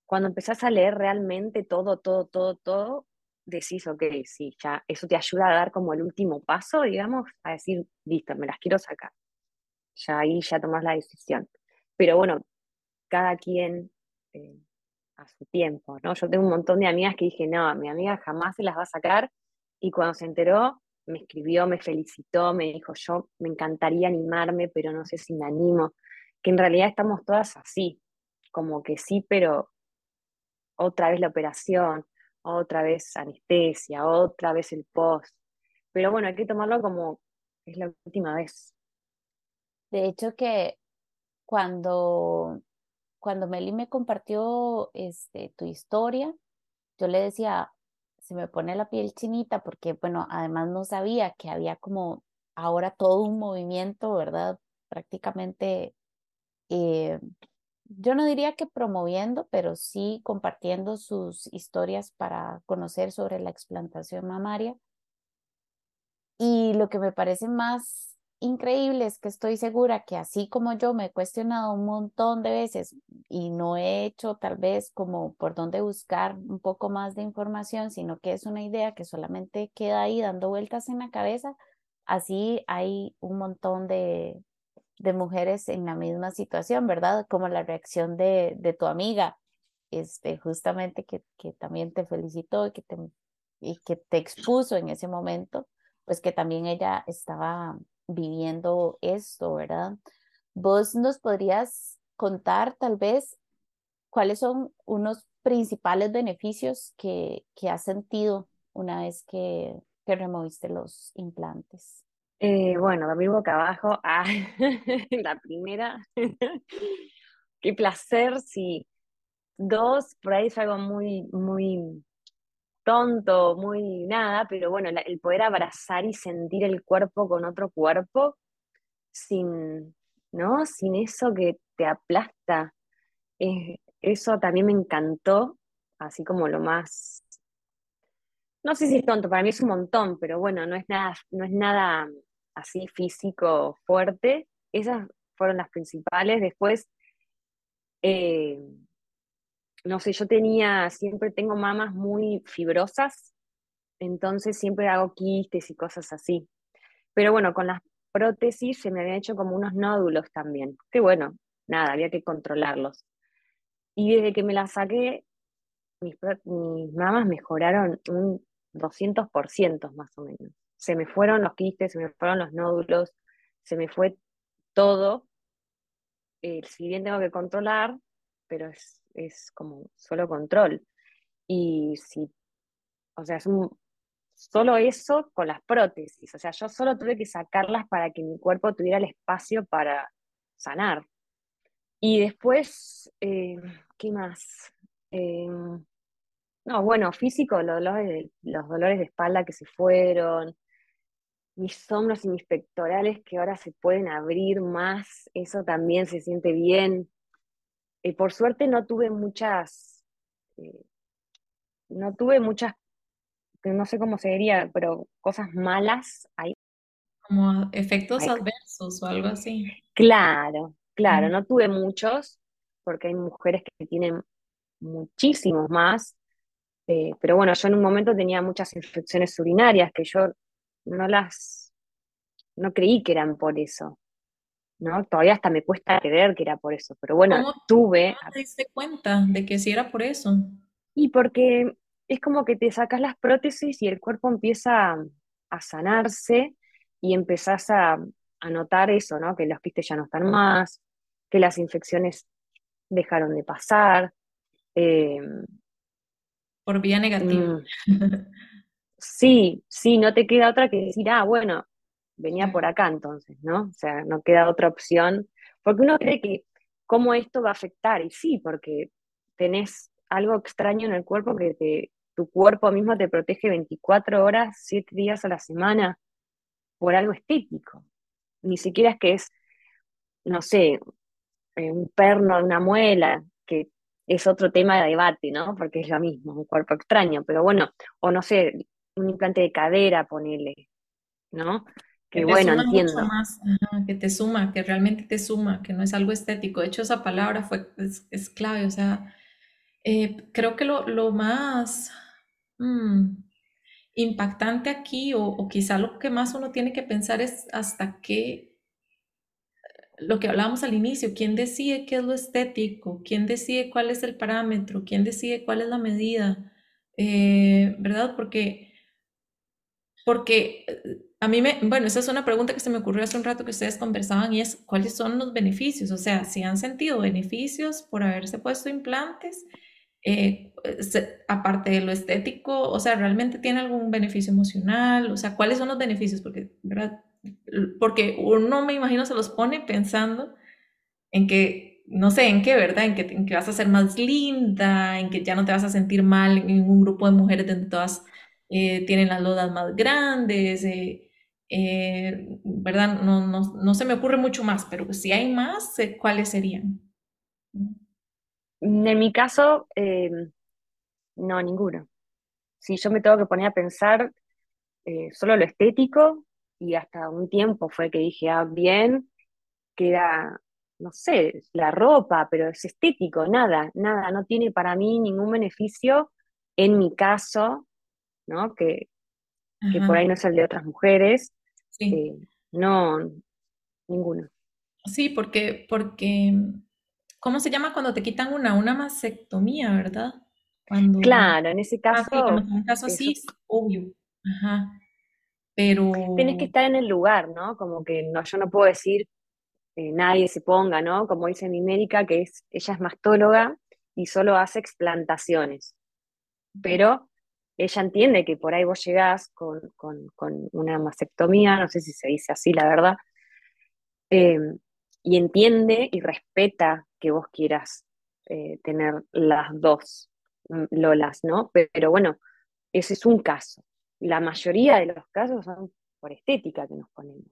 cuando empezás a leer realmente todo, todo, todo, todo, decís, ok, sí, ya eso te ayuda a dar como el último paso, digamos, a decir, listo, me las quiero sacar. Ya ahí ya tomas la decisión. Pero bueno, cada quien eh, a su tiempo, ¿no? Yo tengo un montón de amigas que dije, no, mi amiga jamás se las va a sacar, y cuando se enteró, me escribió, me felicitó, me dijo, yo me encantaría animarme, pero no sé si me animo, que en realidad estamos todas así, como que sí, pero otra vez la operación, otra vez anestesia, otra vez el post. Pero bueno, hay que tomarlo como es la última vez. De hecho que cuando, cuando Meli me compartió este, tu historia, yo le decía, se me pone la piel chinita porque, bueno, además no sabía que había como ahora todo un movimiento, ¿verdad? Prácticamente, eh, yo no diría que promoviendo, pero sí compartiendo sus historias para conocer sobre la explantación mamaria. Y lo que me parece más increíble es que estoy segura que así como yo me he cuestionado un montón de veces y no he hecho tal vez como por dónde buscar un poco más de información, sino que es una idea que solamente queda ahí dando vueltas en la cabeza, así hay un montón de, de mujeres en la misma situación, ¿verdad? Como la reacción de, de tu amiga, este, justamente que, que también te felicitó y que te, y que te expuso en ese momento, pues que también ella estaba viviendo esto, ¿verdad? ¿Vos nos podrías contar tal vez cuáles son unos principales beneficios que, que has sentido una vez que, que removiste los implantes? Eh, bueno, dormir boca abajo. Ah, la primera. Qué placer, sí. Dos, por ahí es algo muy, muy tonto, muy nada, pero bueno, el poder abrazar y sentir el cuerpo con otro cuerpo sin, ¿no? Sin eso que te aplasta. eso también me encantó, así como lo más, no sé si es tonto, para mí es un montón, pero bueno, no es nada, no es nada así físico fuerte. Esas fueron las principales. Después, eh, no sé, yo tenía, siempre tengo mamas muy fibrosas, entonces siempre hago quistes y cosas así. Pero bueno, con las prótesis se me habían hecho como unos nódulos también, que bueno, nada, había que controlarlos. Y desde que me las saqué, mis, mis mamas mejoraron un 200% más o menos. Se me fueron los quistes, se me fueron los nódulos, se me fue todo. Eh, si bien tengo que controlar, pero es es como solo control. Y si, o sea, es un, solo eso con las prótesis, o sea, yo solo tuve que sacarlas para que mi cuerpo tuviera el espacio para sanar. Y después, eh, ¿qué más? Eh, no, bueno, físico, los los dolores de espalda que se fueron, mis hombros y mis pectorales que ahora se pueden abrir más, eso también se siente bien. Eh, por suerte no tuve muchas, eh, no tuve muchas, no sé cómo se diría, pero cosas malas ahí. Como efectos adversos o algo así. Claro, claro, no tuve muchos, porque hay mujeres que tienen muchísimos más, eh, pero bueno, yo en un momento tenía muchas infecciones urinarias que yo no las, no creí que eran por eso. ¿No? Todavía hasta me cuesta creer que era por eso, pero bueno, ¿Cómo, tuve... ¿Cómo te diste cuenta de que sí era por eso? Y porque es como que te sacas las prótesis y el cuerpo empieza a, sanarse y empezás a, a, notar eso, ¿no? Que los quistes ya no están más, que las infecciones dejaron de pasar. Eh, por vía negativa. Mm, sí, sí, no te queda otra que decir, ah, bueno, venía por acá entonces, ¿no? O sea, no queda otra opción, porque uno cree que cómo esto va a afectar, y sí, porque tenés algo extraño en el cuerpo que tu cuerpo mismo te protege 24 horas, 7 días a la semana por algo estético. Ni siquiera es que es, no sé, eh, un perno de una muela, que es otro tema de debate, ¿no? Porque es lo mismo, un cuerpo extraño, pero bueno, o no sé, un implante de cadera, ponele, ¿no? Que, bueno, entiendo. más, que te suma, que realmente te suma, que no es algo estético. De hecho, esa palabra fue, es, clave, o sea, eh, creo que lo, lo más mm, impactante aquí, o, o, quizá lo que más uno tiene que pensar es hasta qué, lo que hablábamos al inicio, quién decide qué es lo estético, quién decide cuál es el parámetro, quién decide cuál es la medida, eh, ¿verdad? Porque, porque a mí me, bueno, esa es una pregunta que se me ocurrió hace un rato que ustedes conversaban y es, ¿cuáles son los beneficios? O sea, si han sentido beneficios por haberse puesto implantes, eh, aparte de lo estético, o sea, ¿realmente tiene algún beneficio emocional? O sea, ¿cuáles son los beneficios? Porque, ¿verdad? Porque uno, me imagino, se los pone pensando en que, no sé, en qué, ¿verdad? En que, en que vas a ser más linda, en que ya no te vas a sentir mal en un grupo de mujeres donde todas eh, tienen las lodas más grandes. Eh, eh, ¿verdad? No, no, no, se me ocurre mucho más, pero si hay más, eh, ¿cuáles serían? En mi caso, eh, no, ninguno. Si yo me tengo que poner a pensar solo lo estético, y hasta un tiempo fue que dije, ah, bien, queda, no sé, la ropa, pero es estético, nada, nada, no tiene para mí ningún beneficio en mi caso, ¿no? Que, que por ahí no es el de otras mujeres, Sí. Eh, no, ninguno. Sí, porque, porque, ¿cómo se llama cuando te quitan una? Una mastectomía, ¿verdad? Cuando... Claro, en ese ah, caso. en ese caso sí, obvio. Ajá. Pero. Tienes que estar en el lugar, ¿no? Como que no, yo no puedo decir, eh, nadie se ponga, ¿no? Como dice mi médica, que es, ella es mastóloga y solo hace explantaciones. Pero ella entiende que por ahí vos llegás con, una mastectomía, no sé si se dice así, la verdad, eh, y entiende y respeta que vos quieras eh, tener las dos mm, Lolas, ¿no? Pero, bueno, ese es un caso. La mayoría de los casos son por estética que nos ponemos.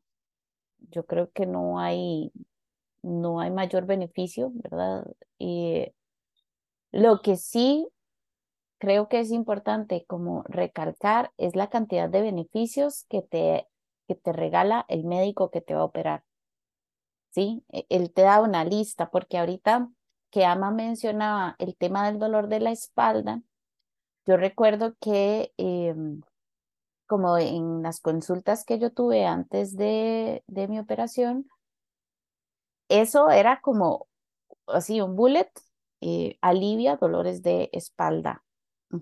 Yo creo que no hay, no hay mayor beneficio, ¿verdad? Y lo que sí creo que es importante como recalcar es la cantidad de beneficios que te, que te regala el médico que te va a operar. ¿Sí? E, él te da una lista, porque ahorita que Ama mencionaba el tema del dolor de la espalda, yo recuerdo que em, como en las consultas que yo tuve antes de, de mi operación, eso era como así un bullet, eh, alivia dolores de espalda.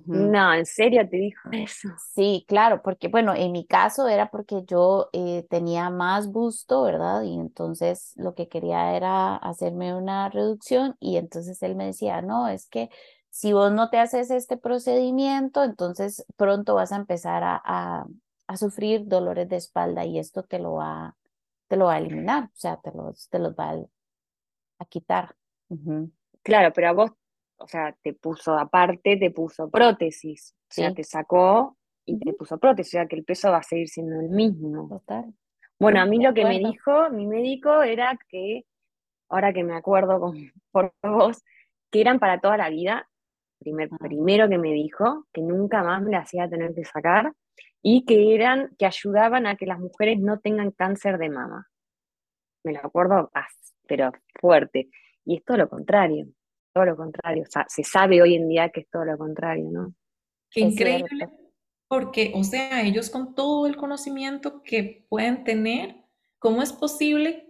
No, ¿en serio te dijo eso? Sí, claro, porque bueno, en mi caso era porque yo eh, tenía más busto, ¿verdad? Y entonces lo que quería era hacerme una reducción y entonces él me decía, no, es que si vos no te haces este procedimiento, entonces pronto vas a empezar a, a, sufrir dolores de espalda y esto te lo va, te lo va a eliminar, o sea, te los, te los va a, quitar. Claro, pero a vos o sea, te puso aparte, te puso prótesis, o sea, te sacó y te puso prótesis, o sea, que el peso va a seguir siendo el mismo. Total. Bueno, a mí lo que me dijo mi médico era que, ahora que me acuerdo con, por vos, que eran para toda la vida. Primer, Primero que me dijo que nunca más me la hacía tener que sacar y que eran, que ayudaban a que las mujeres no tengan cáncer de mama. Me lo acuerdo, pero fuerte. Y es todo lo contrario todo lo contrario. se sabe hoy en día que es todo lo contrario, ¿no? Qué increíble, porque, o sea, ellos con todo el conocimiento que pueden tener, ¿cómo es posible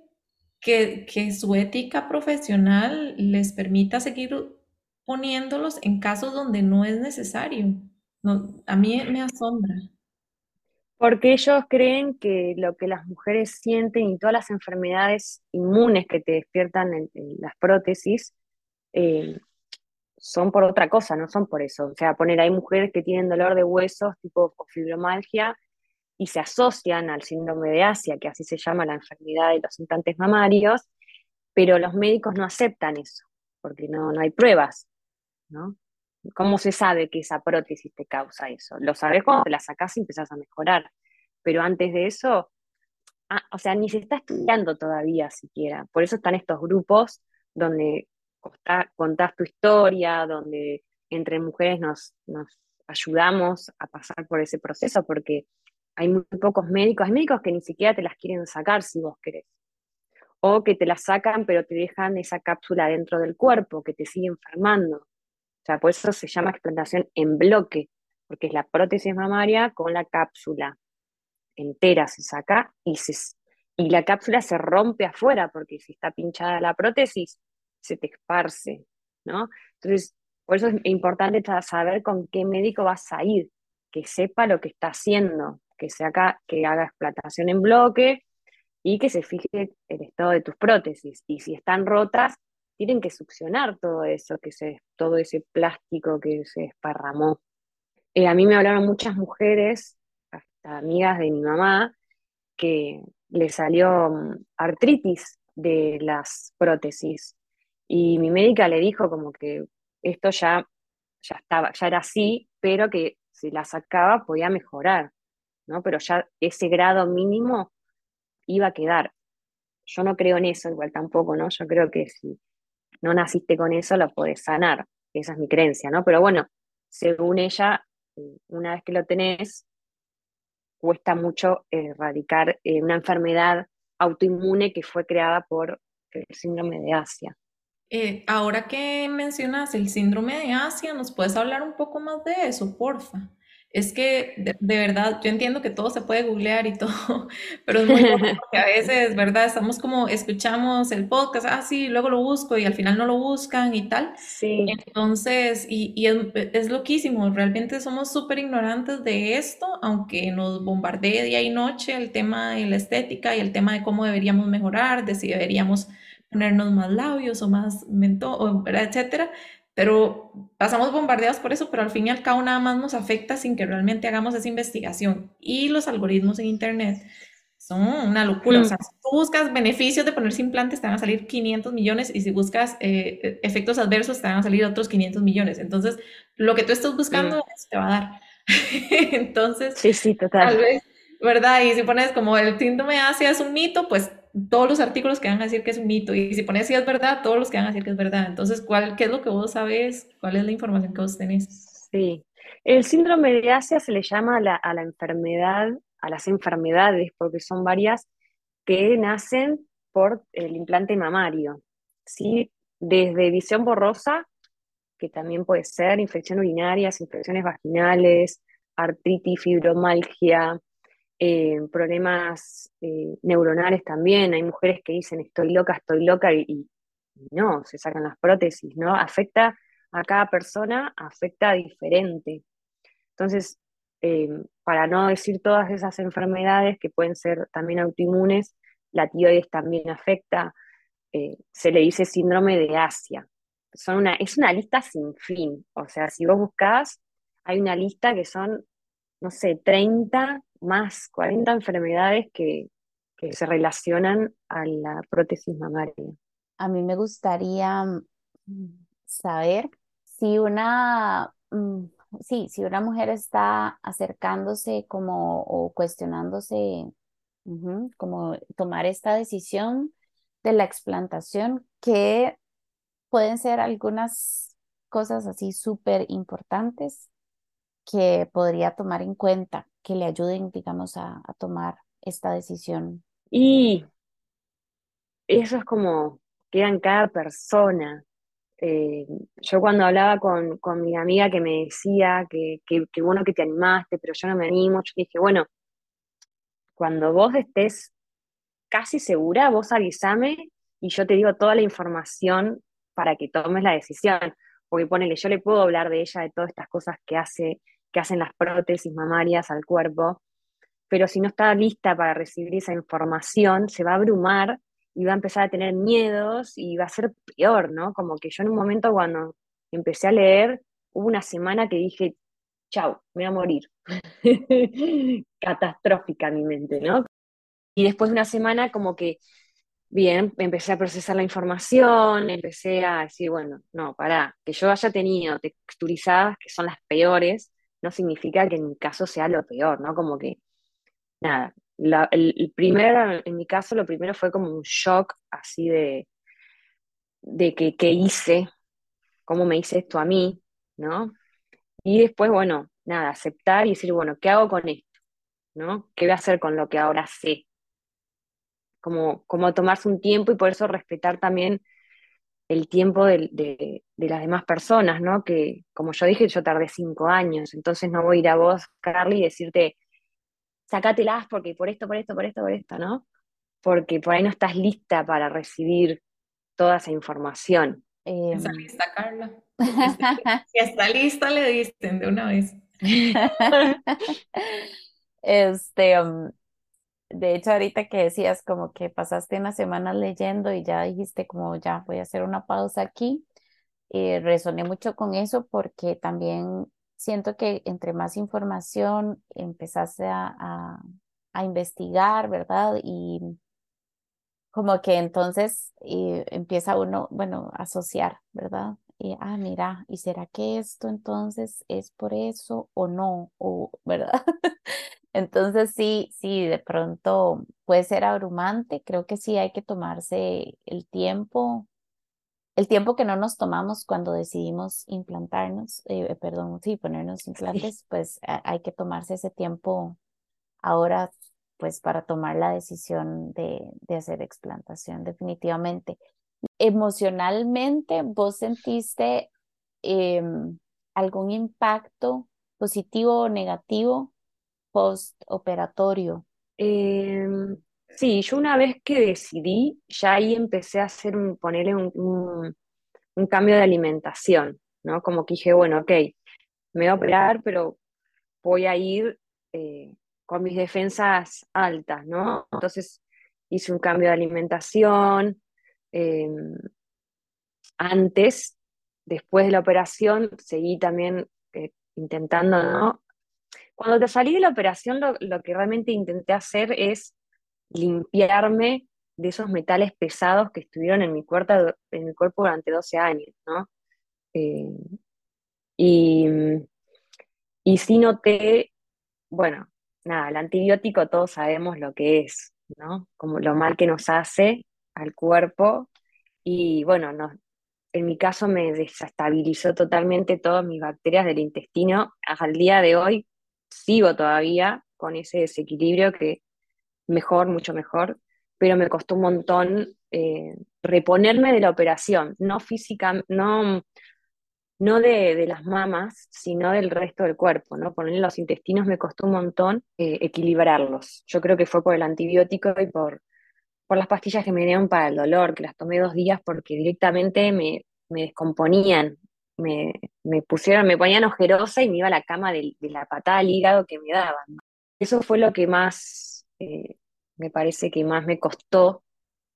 que, que su ética profesional les permita seguir poniéndolos en casos donde no es necesario? No, a mí me asombra. Porque ellos creen que lo que las mujeres sienten y todas las enfermedades inmunes que te despiertan en las prótesis eh, son por otra cosa, no son por eso. O sea, poner, hay mujeres que tienen dolor de huesos tipo fibromalgia y se asocian al síndrome de Asia, que así se llama la enfermedad de los implantes mamarios, pero los médicos no aceptan eso, porque no, no hay pruebas, ¿no? ¿Cómo se sabe que esa prótesis te causa eso? Lo sabes cuando te la sacas y empezás a mejorar, pero antes de eso, ah, o sea, ni se está estudiando todavía siquiera. Por eso están estos grupos donde contás tu historia, donde entre mujeres nos, ayudamos a pasar por ese proceso, porque hay muy pocos médicos, hay médicos que ni siquiera te las quieren sacar si vos querés, o que te las sacan pero te dejan esa cápsula dentro del cuerpo, que te sigue enfermando. O sea, por eso se llama explantación en bloque, porque es la prótesis mamaria con la cápsula entera se saca y, y la cápsula se rompe afuera, porque si está pinchada la prótesis, se te esparce, ¿no? Entonces, por eso es importante saber con qué médico vas a ir, que sepa lo que está haciendo, que, se haga, que haga explotación en bloque y que se fije el estado de tus prótesis. Y si están rotas, tienen que succionar todo eso, que se, todo ese plástico que se esparramó. Eh, a mí me hablaron muchas mujeres, hasta amigas de mi mamá, que le salió mm, artritis de las prótesis. Y mi médica le dijo como que esto ya, ya estaba, ya era así, pero que si la sacaba podía mejorar, ¿no? Pero ya ese grado mínimo iba a quedar. Yo no creo en eso, igual tampoco, ¿no? Yo creo que si no naciste con eso, lo podés sanar. Esa es mi creencia, ¿no? Pero bueno, según ella, eh, una vez que lo tenés, cuesta mucho erradicar eh, una enfermedad autoinmune que fue creada por el síndrome de Asia. Eh, ahora que mencionas el síndrome de Asia, ¿nos puedes hablar un poco más de eso, porfa? Es que de, verdad, yo entiendo que todo se puede googlear y todo, pero es muy porque a veces, ¿verdad? Estamos como, escuchamos el podcast, ah, sí, luego lo busco y al final no lo buscan y tal. Sí. Entonces, y, y es, es, loquísimo, realmente somos súper ignorantes de esto, aunque nos bombardee día y noche el tema de la estética y el tema de cómo deberíamos mejorar, de si deberíamos ponernos más labios o más mentón, etcétera pero pasamos bombardeados por eso, pero al fin y al cabo nada más nos afecta sin que realmente hagamos esa investigación. Y los algoritmos en Internet son una locura. O sea, mm. si tú buscas beneficios de ponerse implantes, te van a salir 500 millones y si buscas eh, efectos adversos, te van a salir otros 500 millones. Entonces, lo que tú estás buscando mm. te va a dar. Entonces, sí, sí, total. Tal vez, ¿verdad? Y si pones como el síndrome Asia es un mito, pues todos los artículos que van a decir que es un mito y si pones si es verdad, todos los que van a decir que es verdad. Entonces, ¿cuál, ¿qué es lo que vos sabes? ¿Cuál es la información que vos tenés? Sí, el síndrome de Asia se le llama a la, enfermedad, a las enfermedades, porque son varias que nacen por el implante mamario, ¿sí? Desde visión borrosa, que también puede ser infección urinarias, infecciones vaginales, artritis, fibromalgia, eh, problemas eh, neuronales también. Hay mujeres que dicen estoy loca, estoy loca y, no, se sacan las prótesis, ¿no? Afecta a cada persona, afecta diferente. Entonces, eh, para no decir todas esas enfermedades que pueden ser también autoinmunes, la tiroides también afecta, se le dice síndrome de Asia. Son una, es una lista sin fin, o sea, si vos buscás, hay una lista que son, no sé, 30 más 40 enfermedades que, se relacionan a la prótesis mamaria. A mí me gustaría mm, saber si una, mm, sí, si una mujer está acercándose como o cuestionándose como tomar esta decisión de la explantación, que pueden ser algunas cosas así súper importantes que podría tomar en cuenta que le ayuden, digamos, a, tomar esta decisión? Y eso es como queda en cada persona. Eh, yo cuando hablaba con, con, mi amiga que me decía que, que, bueno que te animaste, pero yo no me animo, yo dije, bueno, cuando vos estés casi segura, vos avísame y yo te digo toda la información para que tomes la decisión. Porque ponele, yo le puedo hablar de ella, de todas estas cosas que hace, que hacen las prótesis mamarias al cuerpo, pero si no está lista para recibir esa información, se va a abrumar y va a empezar a tener miedos y va a ser peor, ¿no? Como que yo en un momento cuando empecé a leer, hubo una semana que dije, chau, me voy a morir. Catastrófica mi mente, ¿no? Y después de una semana como que, bien, empecé a procesar la información, empecé a decir, bueno, no, para que yo haya tenido texturizadas que son las peores, no significa que en mi caso sea lo peor, ¿no? Como que, nada, el, primero, en mi caso, lo primero fue como un shock así de, de que, ¿qué hice, cómo me hice esto a mí, ¿no? Y después, bueno, nada, aceptar y decir, bueno, ¿qué hago con esto? ¿no? ¿Qué voy a hacer con lo que ahora sé? Como, como tomarse un tiempo y por eso respetar también el tiempo de, de, las demás personas, ¿no? Que, como yo dije, yo tardé cinco años, entonces no voy a ir a vos, Carly, y decirte, sácatelas porque por esto, por esto, por esto, por esto, ¿no? Porque por ahí no estás lista para recibir toda esa información. Está lista, Carla. Si está lista, le dicen de una vez. Este, um, de hecho, ahorita que decías como que pasaste una semana leyendo y ya dijiste como ya voy a hacer una pausa aquí, eh, resoné mucho con eso porque también siento que entre más información empezaste a, a, investigar, ¿verdad? Y como que entonces eh, empieza uno, bueno, a asociar, ¿verdad? Y, ah, mira, ¿y será que esto entonces es por eso o no? O, ¿verdad? Entonces sí, sí, de pronto puede ser abrumante. Creo que sí hay que tomarse el tiempo, el tiempo que no nos tomamos cuando decidimos implantarnos, eh, perdón, sí, ponernos implantes, pues hay que tomarse ese tiempo ahora, pues para tomar la decisión de, de hacer explantación, definitivamente. Emocionalmente, ¿vos sentiste em, algún impacto positivo o negativo postoperatorio? Eh, sí, yo una vez que decidí, ya ahí empecé a hacer un, ponerle un, cambio de alimentación, ¿no? Como que dije, bueno, ok, me voy a operar, pero voy a ir eh, con mis defensas altas, ¿no? Entonces hice un cambio de alimentación. Em, antes, después de la operación, seguí también eh, intentando, ¿no? Cuando te salí de la operación, lo, que realmente intenté hacer es limpiarme de esos metales pesados que estuvieron en mi, cuerpo, en mi cuerpo durante 12 años, ¿no? Eh, y, y sí noté, bueno, nada, el antibiótico todos sabemos lo que es, ¿no? Como lo mal que nos hace al cuerpo. Y bueno, en mi caso me desestabilizó totalmente todas mis bacterias del intestino. Al día de hoy sigo todavía con ese desequilibrio que mejor, mucho mejor, pero me costó un montón eh, reponerme de la operación, no física, no, no de, las mamas, sino del resto del cuerpo, ¿no? Ponerle los intestinos me costó un montón eh, equilibrarlos. Yo creo que fue por el antibiótico y por, por las pastillas que me dieron para el dolor, que las tomé dos días porque directamente me, me descomponían, me, pusieron, me ponían ojerosa y me iba a la cama de, la patada al hígado que me daban. Eso fue lo que más, eh, me parece que más me costó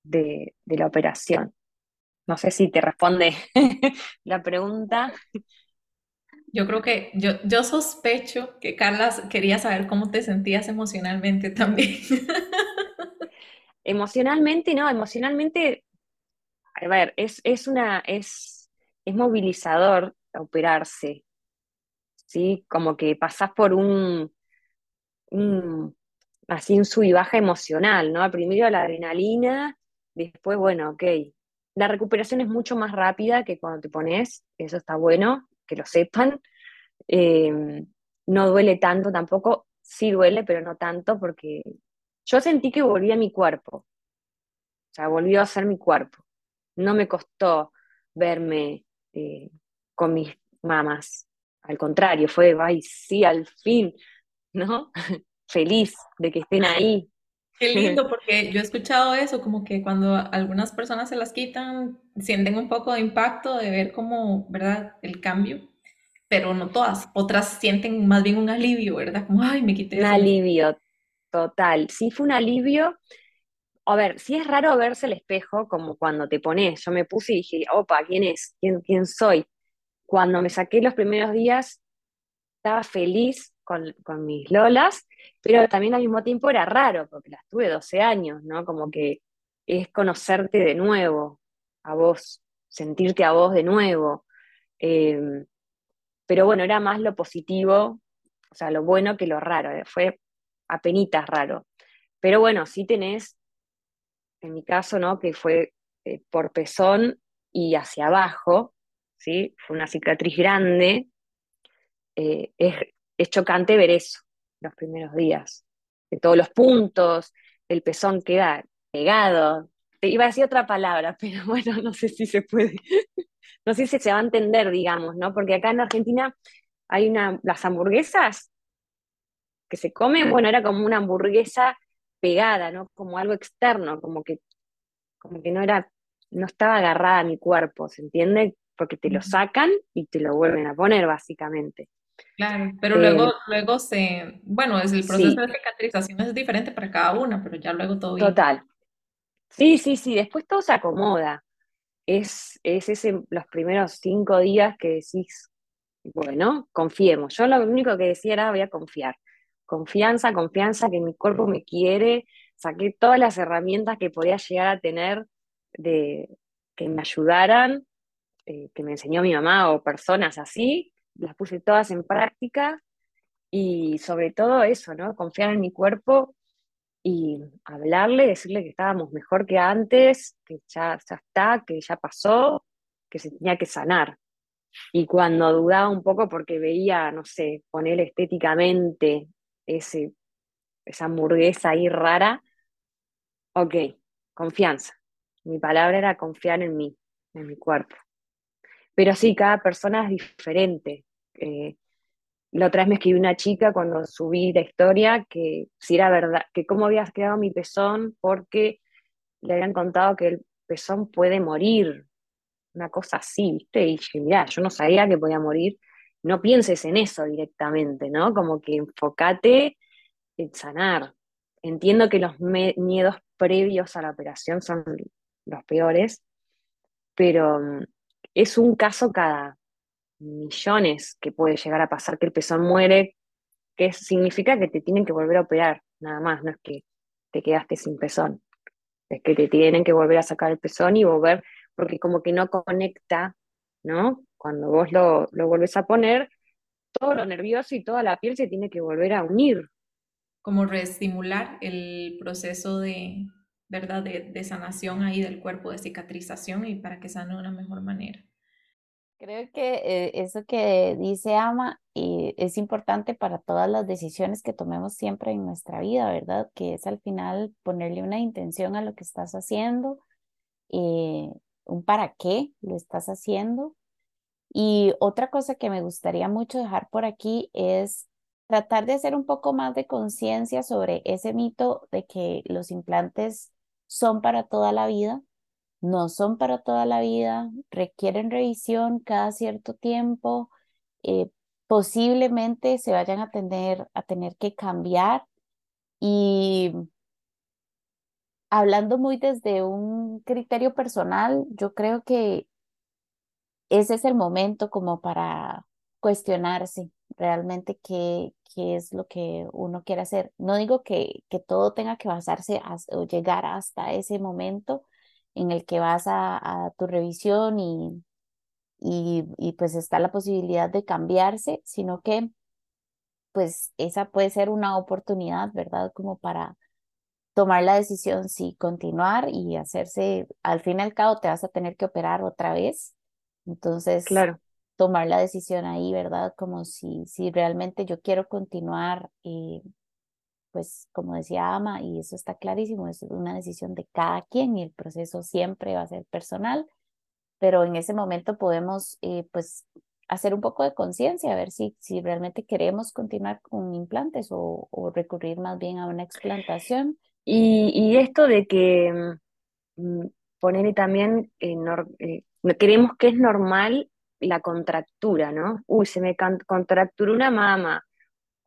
de, la operación. No sé si te responde la pregunta. Yo creo que yo, yo sospecho que Carla quería saber cómo te sentías emocionalmente también. emocionalmente, no, emocionalmente, a ver, es, es una, es es movilizador operarse, ¿sí? Como que pasás por un, así un sub y baja emocional, ¿no? Primero la adrenalina, después, bueno, ok. La recuperación es mucho más rápida que cuando te pones, eso está bueno, que lo sepan. Em, no duele tanto tampoco, sí duele, pero no tanto, porque yo sentí que volví a mi cuerpo, o sea, volvió a ser mi cuerpo. No me costó verme eh, con mis mamás. Al contrario, fue, ay, sí, al fin, ¿no? Feliz de que estén ahí. Qué lindo, porque yo he escuchado eso, como que cuando algunas personas se las quitan, sienten un poco de impacto de ver como, ¿verdad?, el cambio, pero no todas. Otras sienten más bien un alivio, ¿verdad? Como, ay, me quité. Un alivio, total. Sí, fue un alivio a ver, si es raro verse el espejo, como cuando te pones, yo me puse y dije, opa, ¿quién es? ¿Quién, quién soy? Cuando me saqué los primeros días, estaba feliz con, mis lolas, pero también al mismo tiempo era raro, porque las tuve 12 años, ¿no? Como que es conocerte de nuevo, a vos, sentirte a vos de nuevo. Em, pero bueno, era más lo positivo, o sea, lo bueno que lo raro, eh, fue apenitas raro. Pero bueno, sí tenés en mi caso, ¿no? Que fue eh, por pezón y hacia abajo, ¿sí? Fue una cicatriz grande. Eh, es, chocante ver eso los primeros días. de todos los puntos, el pezón queda pegado. Te iba a decir otra palabra, pero bueno, no sé si se puede. no sé si se va a entender, digamos, ¿no? Porque acá en Argentina hay una, las hamburguesas que se comen, bueno, era como una hamburguesa pegada, ¿no? Como algo externo, como que, como que no era, no estaba agarrada a mi cuerpo, ¿se entiende? Porque te lo sacan y te lo vuelven a poner, básicamente. Claro, pero luego, eh, luego se, bueno, es el proceso de cicatrización es diferente para cada una, pero ya luego todo bien. Total. Sí, sí, sí, después todo se acomoda. Es, es ese, los primeros cinco días que decís, bueno, confiemos. Yo lo único que decía era voy a confiar. Confianza, confianza que mi cuerpo me quiere. Saqué todas las herramientas que podía llegar a tener de que me ayudaran, eh, que me enseñó mi mamá o personas así, las puse todas en práctica y sobre todo eso, ¿no? Confiar en mi cuerpo y hablarle, decirle que estábamos mejor que antes, que ya, ya está, que ya pasó, que se tenía que sanar. Y cuando dudaba un poco porque veía, no sé, poner estéticamente ese, esa hamburguesa ahí rara, ok, confianza. Mi palabra era confiar en mí, en mi cuerpo. Pero sí, cada persona es diferente. Eh, la otra vez me escribió una chica cuando subí la historia que si era verdad, que cómo había quedado mi pezón porque le habían contado que el pezón puede morir, una cosa así, ¿viste? Y dije, mirá, yo no sabía que podía morir, no pienses en eso directamente, ¿no? Como que enfócate en sanar. Entiendo que los miedos previos a la operación son los peores, pero mm, es un caso cada millones que puede llegar a pasar que el pezón muere, que significa que te tienen que volver a operar, nada más, no es que te quedaste sin pezón, es que te tienen que volver a sacar el pezón y volver, porque como que no conecta, ¿no? Cuando vos lo, lo vuelves a poner, todo lo nervioso y toda la piel se tiene que volver a unir. Como reestimular el proceso de, ¿verdad? De, de, sanación ahí del cuerpo, de cicatrización y para que sane de una mejor manera. Creo que eh, eso que dice Ama y es importante para todas las decisiones que tomemos siempre en nuestra vida, ¿verdad? Que es al final ponerle una intención a lo que estás haciendo, eh, un para qué lo estás haciendo. Y otra cosa que me gustaría mucho dejar por aquí es tratar de hacer un poco más de conciencia sobre ese mito de que los implantes son para toda la vida no son para toda la vida, requieren revisión cada cierto tiempo, eh, posiblemente se vayan a tener, a tener que cambiar. Y hablando muy desde un criterio personal, yo creo que ese es el momento como para cuestionarse realmente qué, qué es lo que uno quiere hacer. No digo que, que todo tenga que basarse o llegar hasta ese momento, en el que vas a, tu revisión y, y, pues está la posibilidad de cambiarse, sino que pues esa puede ser una oportunidad, ¿verdad? Como para tomar la decisión si continuar y hacerse, al fin y al cabo te vas a tener que operar otra vez. Entonces, claro. Tomar la decisión ahí, ¿verdad? Como si, si realmente yo quiero continuar eh, pues como decía Ama, y eso está clarísimo, es una decisión de cada quien y el proceso siempre va a ser personal, pero en ese momento podemos eh, pues hacer un poco de conciencia, a ver si, si realmente queremos continuar con implantes o, o recurrir más bien a una explantación. Y, y esto de que mm, ponerle también, eh, eh, creemos que es normal la contractura, ¿no? Uy, se me contracturó una mama,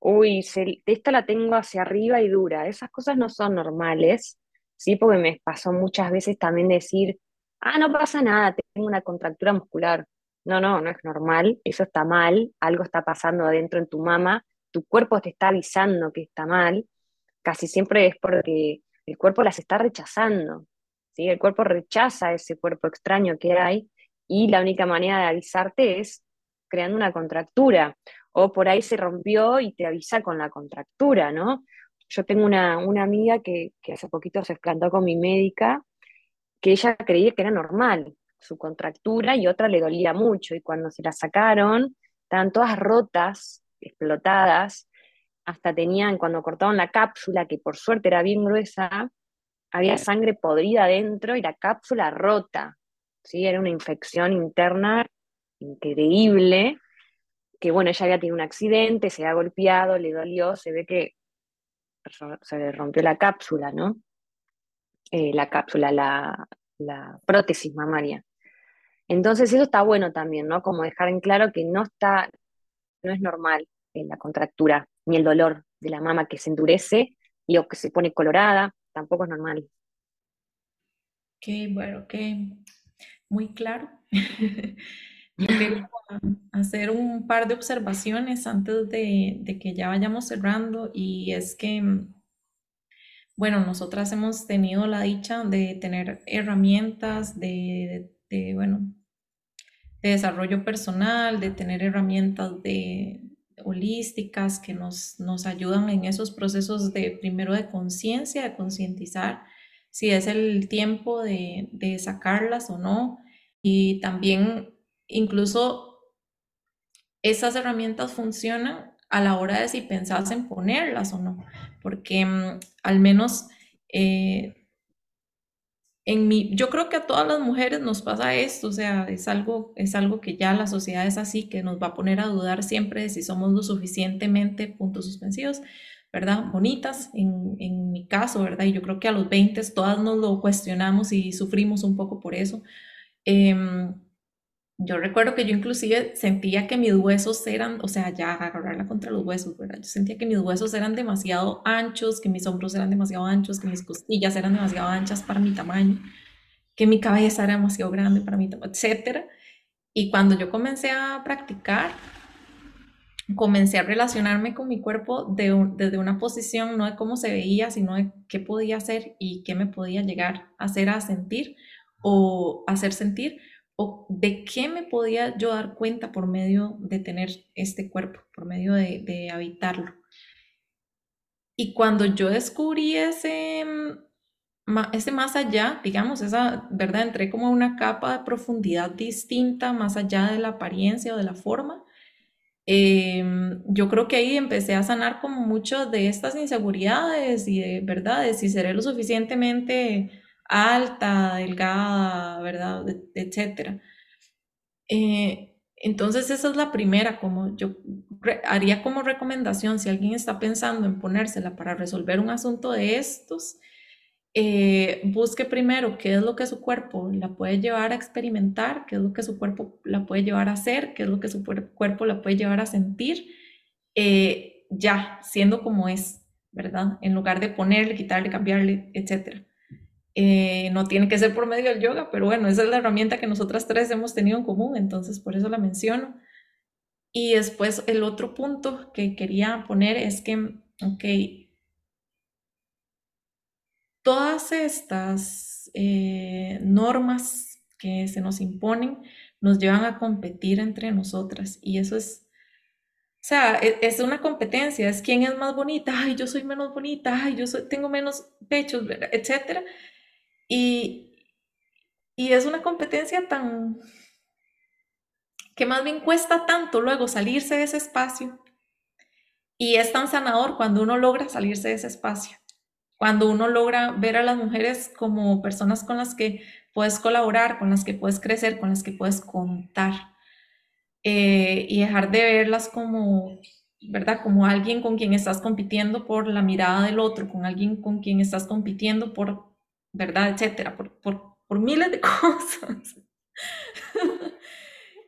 uy, esta la tengo hacia arriba y dura. Esas cosas no son normales, ¿sí? Porque me pasó muchas veces también decir, ah, no pasa nada, tengo una contractura muscular. No, no, no es normal, eso está mal, algo está pasando adentro en tu mama, tu cuerpo te está avisando que está mal, casi siempre es porque el cuerpo las está rechazando, ¿sí? El cuerpo rechaza ese cuerpo extraño que hay y la única manera de avisarte es creando una contractura o por ahí se rompió y te avisa con la contractura, ¿no? Yo tengo una, una amiga que, que, hace poquito se explantó con mi médica, que ella creía que era normal su contractura y otra le dolía mucho y cuando se la sacaron, estaban todas rotas, explotadas, hasta tenían, cuando cortaban la cápsula, que por suerte era bien gruesa, había sangre podrida adentro y la cápsula rota. ¿Sí? Era una infección interna increíble, que bueno, ella había tenido un accidente, se ha golpeado, le dolió, se ve que se le rompió la cápsula, ¿no? Eh, la cápsula, la, prótesis mamaria. Entonces eso está bueno también, ¿no? Como dejar en claro que no está, no es normal la contractura, ni el dolor de la mama que se endurece y o que se pone colorada, tampoco es normal. Ok, bueno, ok, muy claro. Yo quiero hacer un par de observaciones antes de, que ya vayamos cerrando y es que, bueno, nosotras hemos tenido la dicha de tener herramientas de, de bueno, de desarrollo personal, de tener herramientas de, holísticas que nos, nos ayudan en esos procesos de primero de conciencia, de concientizar si es el tiempo de, de sacarlas o no. Y también incluso esas herramientas funcionan a la hora de si pensás en ponerlas o no, porque mm, al menos eh, en mi, yo creo que a todas las mujeres nos pasa esto, o sea, es algo, es algo que ya la sociedad es así, que nos va a poner a dudar siempre de si somos lo suficientemente, puntos suspensivos, ¿verdad? Bonitas, en, en mi caso, ¿verdad? Y yo creo que a los 20 todas nos lo cuestionamos y sufrimos un poco por eso. Em, yo recuerdo que yo inclusive sentía que mis huesos eran, o sea, ya agarrarla contra los huesos, ¿verdad? Yo sentía que mis huesos eran demasiado anchos, que mis hombros eran demasiado anchos, que mis costillas eran demasiado anchas para mi tamaño, que mi cabeza era demasiado grande para mi tamaño, etc. Y cuando yo comencé a practicar, comencé a relacionarme con mi cuerpo desde una posición no de cómo se veía, sino de qué podía hacer y qué me podía llegar a hacer a sentir o hacer sentir o de qué me podía yo dar cuenta por medio de tener este cuerpo, por medio de, habitarlo. Y cuando yo descubrí ese, mm, ese más allá, digamos, esa, ¿verdad? Entré como a una capa de profundidad distinta, más allá de la apariencia o de la forma. Em, yo creo que ahí empecé a sanar como mucho de estas inseguridades y de, ¿verdad? De si seré lo suficientemente alta, delgada, ¿verdad? Etcétera. Eh, entonces esa es la primera, como yo haría como recomendación, si alguien está pensando en ponérsela para resolver un asunto de estos, eh, busque primero qué es lo que su cuerpo la puede llevar a experimentar, qué es lo que su cuerpo la puede llevar a hacer, qué es lo que su cuerpo la puede llevar a sentir, eh, ya, siendo como es, ¿verdad? En lugar de ponerle, quitarle, cambiarle, etcétera. Eh, no tiene que ser por medio del yoga, pero bueno, esa es la herramienta que nosotras tres hemos tenido en común, entonces por eso la menciono. Y después el otro punto que quería poner es que, ok, todas estas eh, normas que se nos imponen nos llevan a competir entre nosotras y eso es, o sea, e, es, una competencia, es quién es más bonita, ay, yo soy menos bonita, ay, yo soy, tengo menos pechos, etcétera. Y, es una competencia tan que más bien cuesta tanto luego salirse de ese espacio. Y es tan sanador cuando uno logra salirse de ese espacio, cuando uno logra ver a las mujeres como personas con las que puedes colaborar, con las que puedes crecer, con las que puedes contar. Eh, y dejar de verlas como, ¿verdad? Como alguien con quien estás compitiendo por la mirada del otro, con alguien con quien estás compitiendo por ¿verdad? Etcétera, por, por, miles de cosas.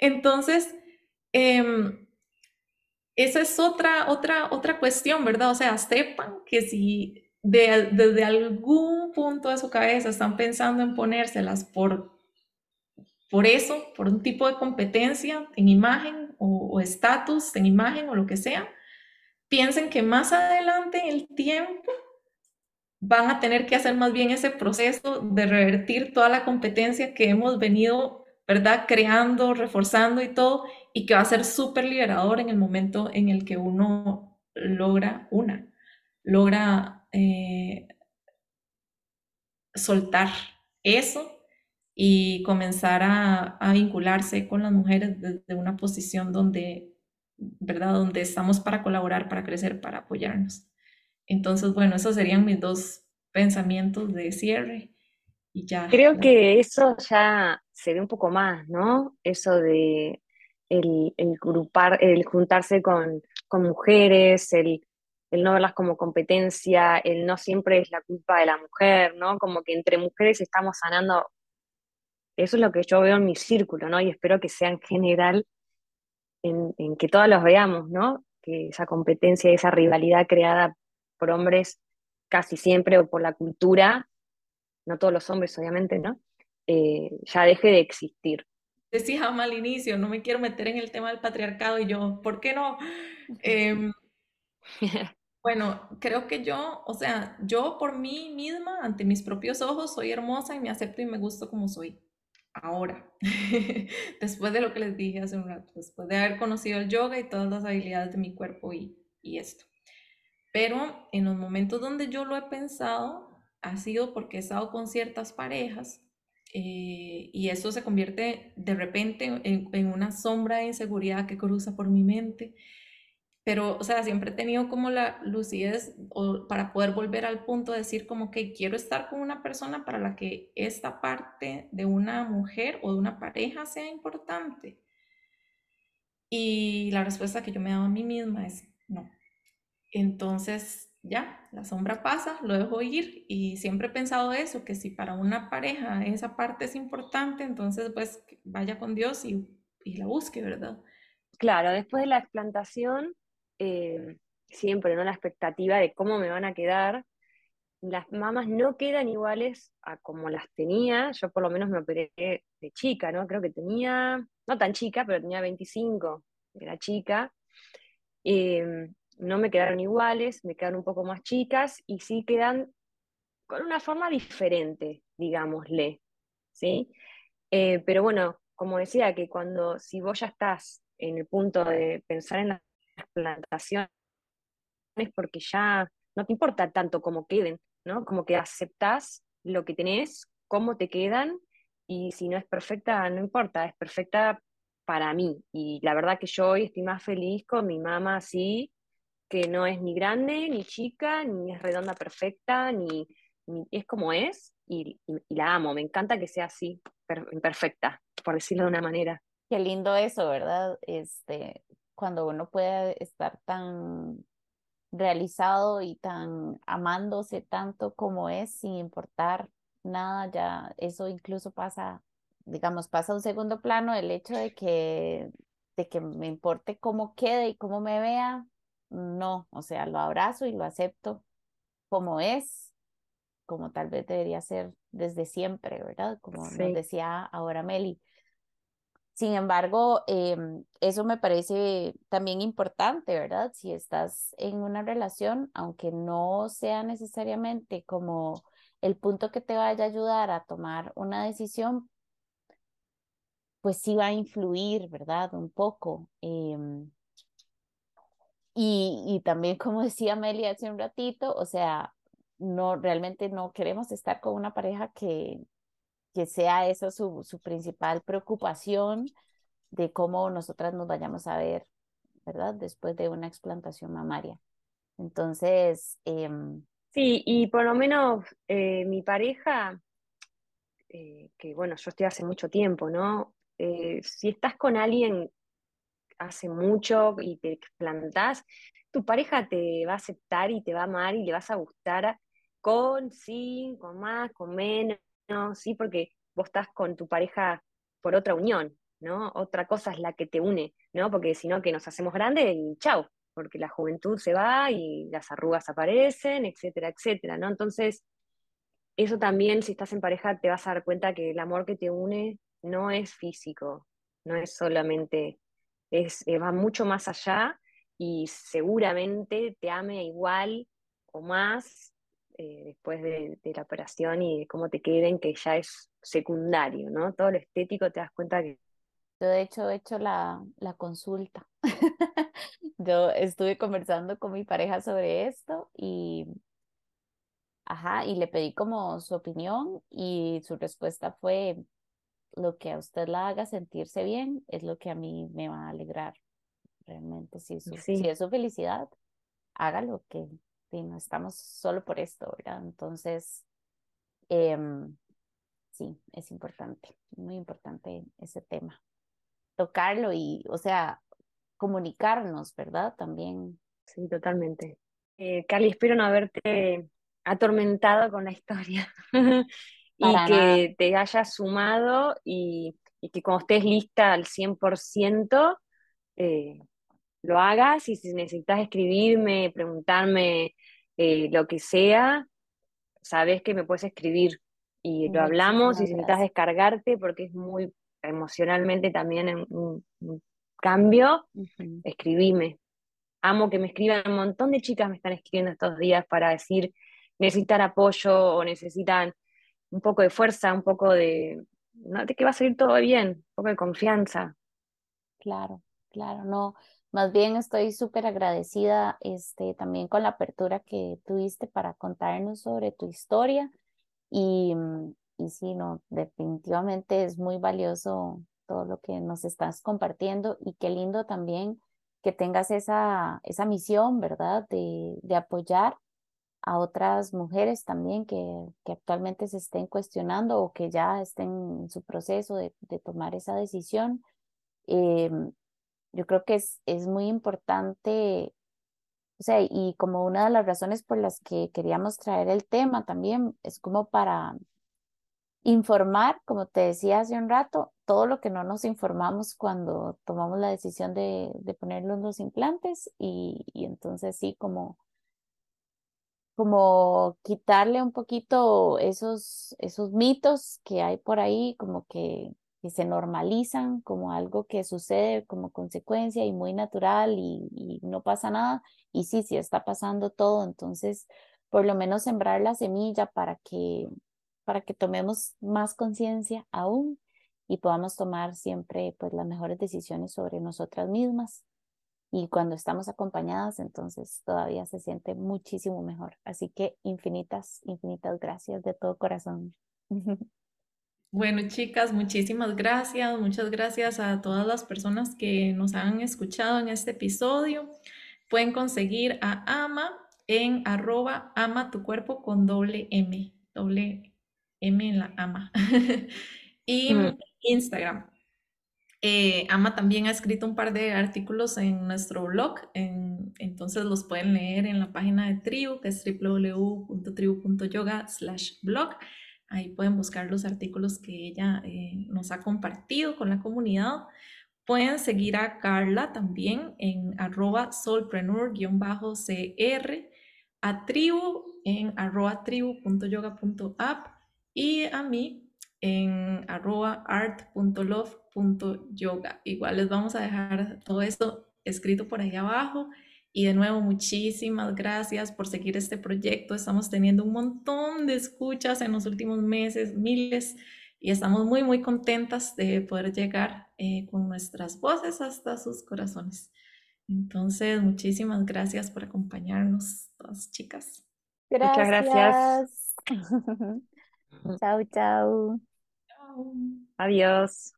Entonces, em, esa es otra, otra, otra cuestión, ¿verdad? O sea, sepan que si desde algún punto de su cabeza están pensando en ponérselas por, por eso, por un tipo de competencia en imagen o estatus en imagen o lo que sea, piensen que más adelante en el tiempo van a tener que hacer más bien ese proceso de revertir toda la competencia que hemos venido, ¿verdad? Creando, reforzando y todo, y que va a ser súper liberador en el momento en el que uno logra una, logra eh, soltar eso y comenzar a, a, vincularse con las mujeres desde una posición donde ¿verdad? Donde estamos para colaborar, para crecer, para apoyarnos. Entonces, bueno, esos serían mis dos pensamientos de cierre. Y ya. Creo que eso ya se ve un poco más, ¿no? Eso de el, el grupar, el juntarse con, con mujeres, el, el no verlas como competencia, el no siempre es la culpa de la mujer, ¿no? Como que entre mujeres estamos sanando. Eso es lo que yo veo en mi círculo, ¿no? Y espero que sea en general, en, en que todos los veamos, ¿no? Que esa competencia, esa rivalidad creada por hombres casi siempre o por la cultura, no todos los hombres obviamente, ¿no? Eh, ya deje de existir. Decía mal inicio, no me quiero meter en el tema del patriarcado y yo, ¿por qué no? Eh, bueno, creo que yo, o sea, yo por mí misma, ante mis propios ojos, soy hermosa y me acepto y me gusto como soy. Ahora, después de lo que les dije hace un rato, después de haber conocido el yoga y todas las habilidades de mi cuerpo y, y esto. Pero en los momentos donde yo lo he pensado, ha sido porque he estado con ciertas parejas eh, y eso se convierte de repente en, en, una sombra de inseguridad que cruza por mi mente. Pero, o sea, siempre he tenido como la lucidez o, para poder volver al punto de decir como que quiero estar con una persona para la que esta parte de una mujer o de una pareja sea importante. Y la respuesta que yo me daba a mí misma es no. Entonces, ya, la sombra pasa, lo dejo ir y siempre he pensado eso, que si para una pareja esa parte es importante, entonces pues vaya con Dios y, y la busque, ¿verdad? Claro, después de la explantación, eh, siempre, ¿no? La expectativa de cómo me van a quedar. Las mamas no quedan iguales a como las tenía. Yo por lo menos me operé de chica, ¿no? Creo que tenía, no tan chica, pero tenía 25, era chica. Eh, no me quedaron iguales, me quedaron un poco más chicas y sí quedan con una forma diferente, digámosle, ¿sí? Eh, pero bueno, como decía, que cuando, si vos ya estás en el punto de pensar en las plantaciones, porque ya no te importa tanto cómo queden, ¿no? Como que aceptás lo que tenés, cómo te quedan, y si no es perfecta, no importa, es perfecta para mí. Y la verdad que yo hoy estoy más feliz con mi mamá así, que no es ni grande, ni chica, ni es redonda perfecta, ni, es como es, y, la amo, me encanta que sea así, perfecta, por decirlo de una manera. Qué lindo eso, ¿verdad? Este, cuando uno puede estar tan realizado y tan amándose tanto como es, sin importar nada, ya eso incluso pasa, digamos, pasa a un segundo plano el hecho de que, de que me importe cómo quede y cómo me vea, no, o sea, lo abrazo y lo acepto como es, como tal vez debería ser desde siempre, ¿verdad? Como nos decía ahora Meli. Sin embargo, em, eso me parece también importante, ¿verdad? Si estás en una relación, aunque no sea necesariamente como el punto que te vaya a ayudar a tomar una decisión, pues sí va a influir, ¿verdad? Un poco. Em, y, y también, como decía Meli hace un ratito, o sea, no, realmente no queremos estar con una pareja que, que sea eso su, principal preocupación de cómo nosotras nos vayamos a ver, ¿verdad? Después de una explantación mamaria. Entonces... Eh, sí, y por lo menos eh, mi pareja, eh, que bueno, yo estoy hace mucho tiempo, ¿no? Eh, si estás con alguien hace mucho y te explantás, tu pareja te va a aceptar y te va a amar y le vas a gustar con, sí, con más, con menos, sí, porque vos estás con tu pareja por otra unión, ¿no? Otra cosa es la que te une, ¿no? Porque si no, que nos hacemos grandes y chao, porque la juventud se va y las arrugas aparecen, etcétera, etcétera, ¿no? Entonces, eso también, si estás en pareja, te vas a dar cuenta que el amor que te une no es físico, no es solamente es, eh, va mucho más allá y seguramente te ame igual o más eh, después de, la operación y de cómo te queden, que ya es secundario, ¿no? Todo lo estético te das cuenta que... Yo de hecho he hecho la, la consulta. Yo estuve conversando con mi pareja sobre esto y, ajá, y le pedí como su opinión y su respuesta fue, lo que a usted la haga sentirse bien es lo que a mí me va a alegrar, realmente si, si es su felicidad, hágalo, que, que no estamos solo por esto, ¿verdad? Entonces, em, sí, es importante, muy importante ese tema. Tocarlo y, o sea, comunicarnos, ¿verdad? También. Sí, totalmente. Eh, Cali, espero no haberte atormentado con la historia y que te hayas sumado y, que cuando estés lista al 100%, eh, lo hagas y si necesitas escribirme, preguntarme eh, lo que sea, sabes que me puedes escribir y lo hablamos y si necesitas descargarte porque es muy emocionalmente también un, cambio, escribime. Amo que me escriban, un montón de chicas me están escribiendo estos días para decir, necesitan apoyo o necesitan un poco de fuerza, un poco de, no, de que va a salir todo bien, un poco de confianza. Claro, claro, no, más bien estoy súper agradecida este, también con la apertura que tuviste para contarnos sobre tu historia y, mm, y sí, no, definitivamente es muy valioso todo lo que nos estás compartiendo y qué lindo también que tengas esa, esa misión, ¿verdad? De, de apoyar a otras mujeres también que, que, actualmente se estén cuestionando o que ya estén en su proceso de, de tomar esa decisión. Em, yo creo que es, es muy importante, o sea, y como una de las razones por las que queríamos traer el tema también es como para informar, como te decía hace un rato, todo lo que no nos informamos cuando tomamos la decisión de, de ponerlos los implantes y, y entonces sí, como como quitarle un poquito esos, esos mitos que hay por ahí, como que que se normalizan como algo que sucede como consecuencia y muy natural y, no pasa nada. Y sí, sí está pasando todo. Entonces, por lo menos sembrar la semilla para que, para que tomemos más conciencia aún y podamos tomar siempre pues las mejores decisiones sobre nosotras mismas. Y cuando estamos acompañadas, entonces todavía se siente muchísimo mejor. Así que infinitas, infinitas gracias de todo corazón. Bueno, chicas, muchísimas gracias. Muchas gracias a todas las personas que nos han escuchado en este episodio. Pueden conseguir a Ama en arroba ama tu cuerpo con doble M, doble M en la ama. y Instagram. Eh, ama también ha escrito un par de artículos en nuestro blog, entonces los pueden leer en la página de Tribu, que es www.tribu.yoga slash blog. Ahí pueden buscar los artículos que ella eh, nos ha compartido con la comunidad. Pueden seguir a Carla también en arroba solpreneur-cr, a tribu en arroba tribu.yoga.app y a mí en arroba art.love.yoga. Igual les vamos a dejar todo esto escrito por ahí abajo. Y de nuevo, muchísimas gracias por seguir este proyecto. Estamos teniendo un montón de escuchas en los últimos meses, miles, y estamos muy, muy contentas de poder llegar eh, con nuestras voces hasta sus corazones. Entonces, muchísimas gracias por acompañarnos, todas chicas. Muchas gracias. chao, chao. Chao. Adiós.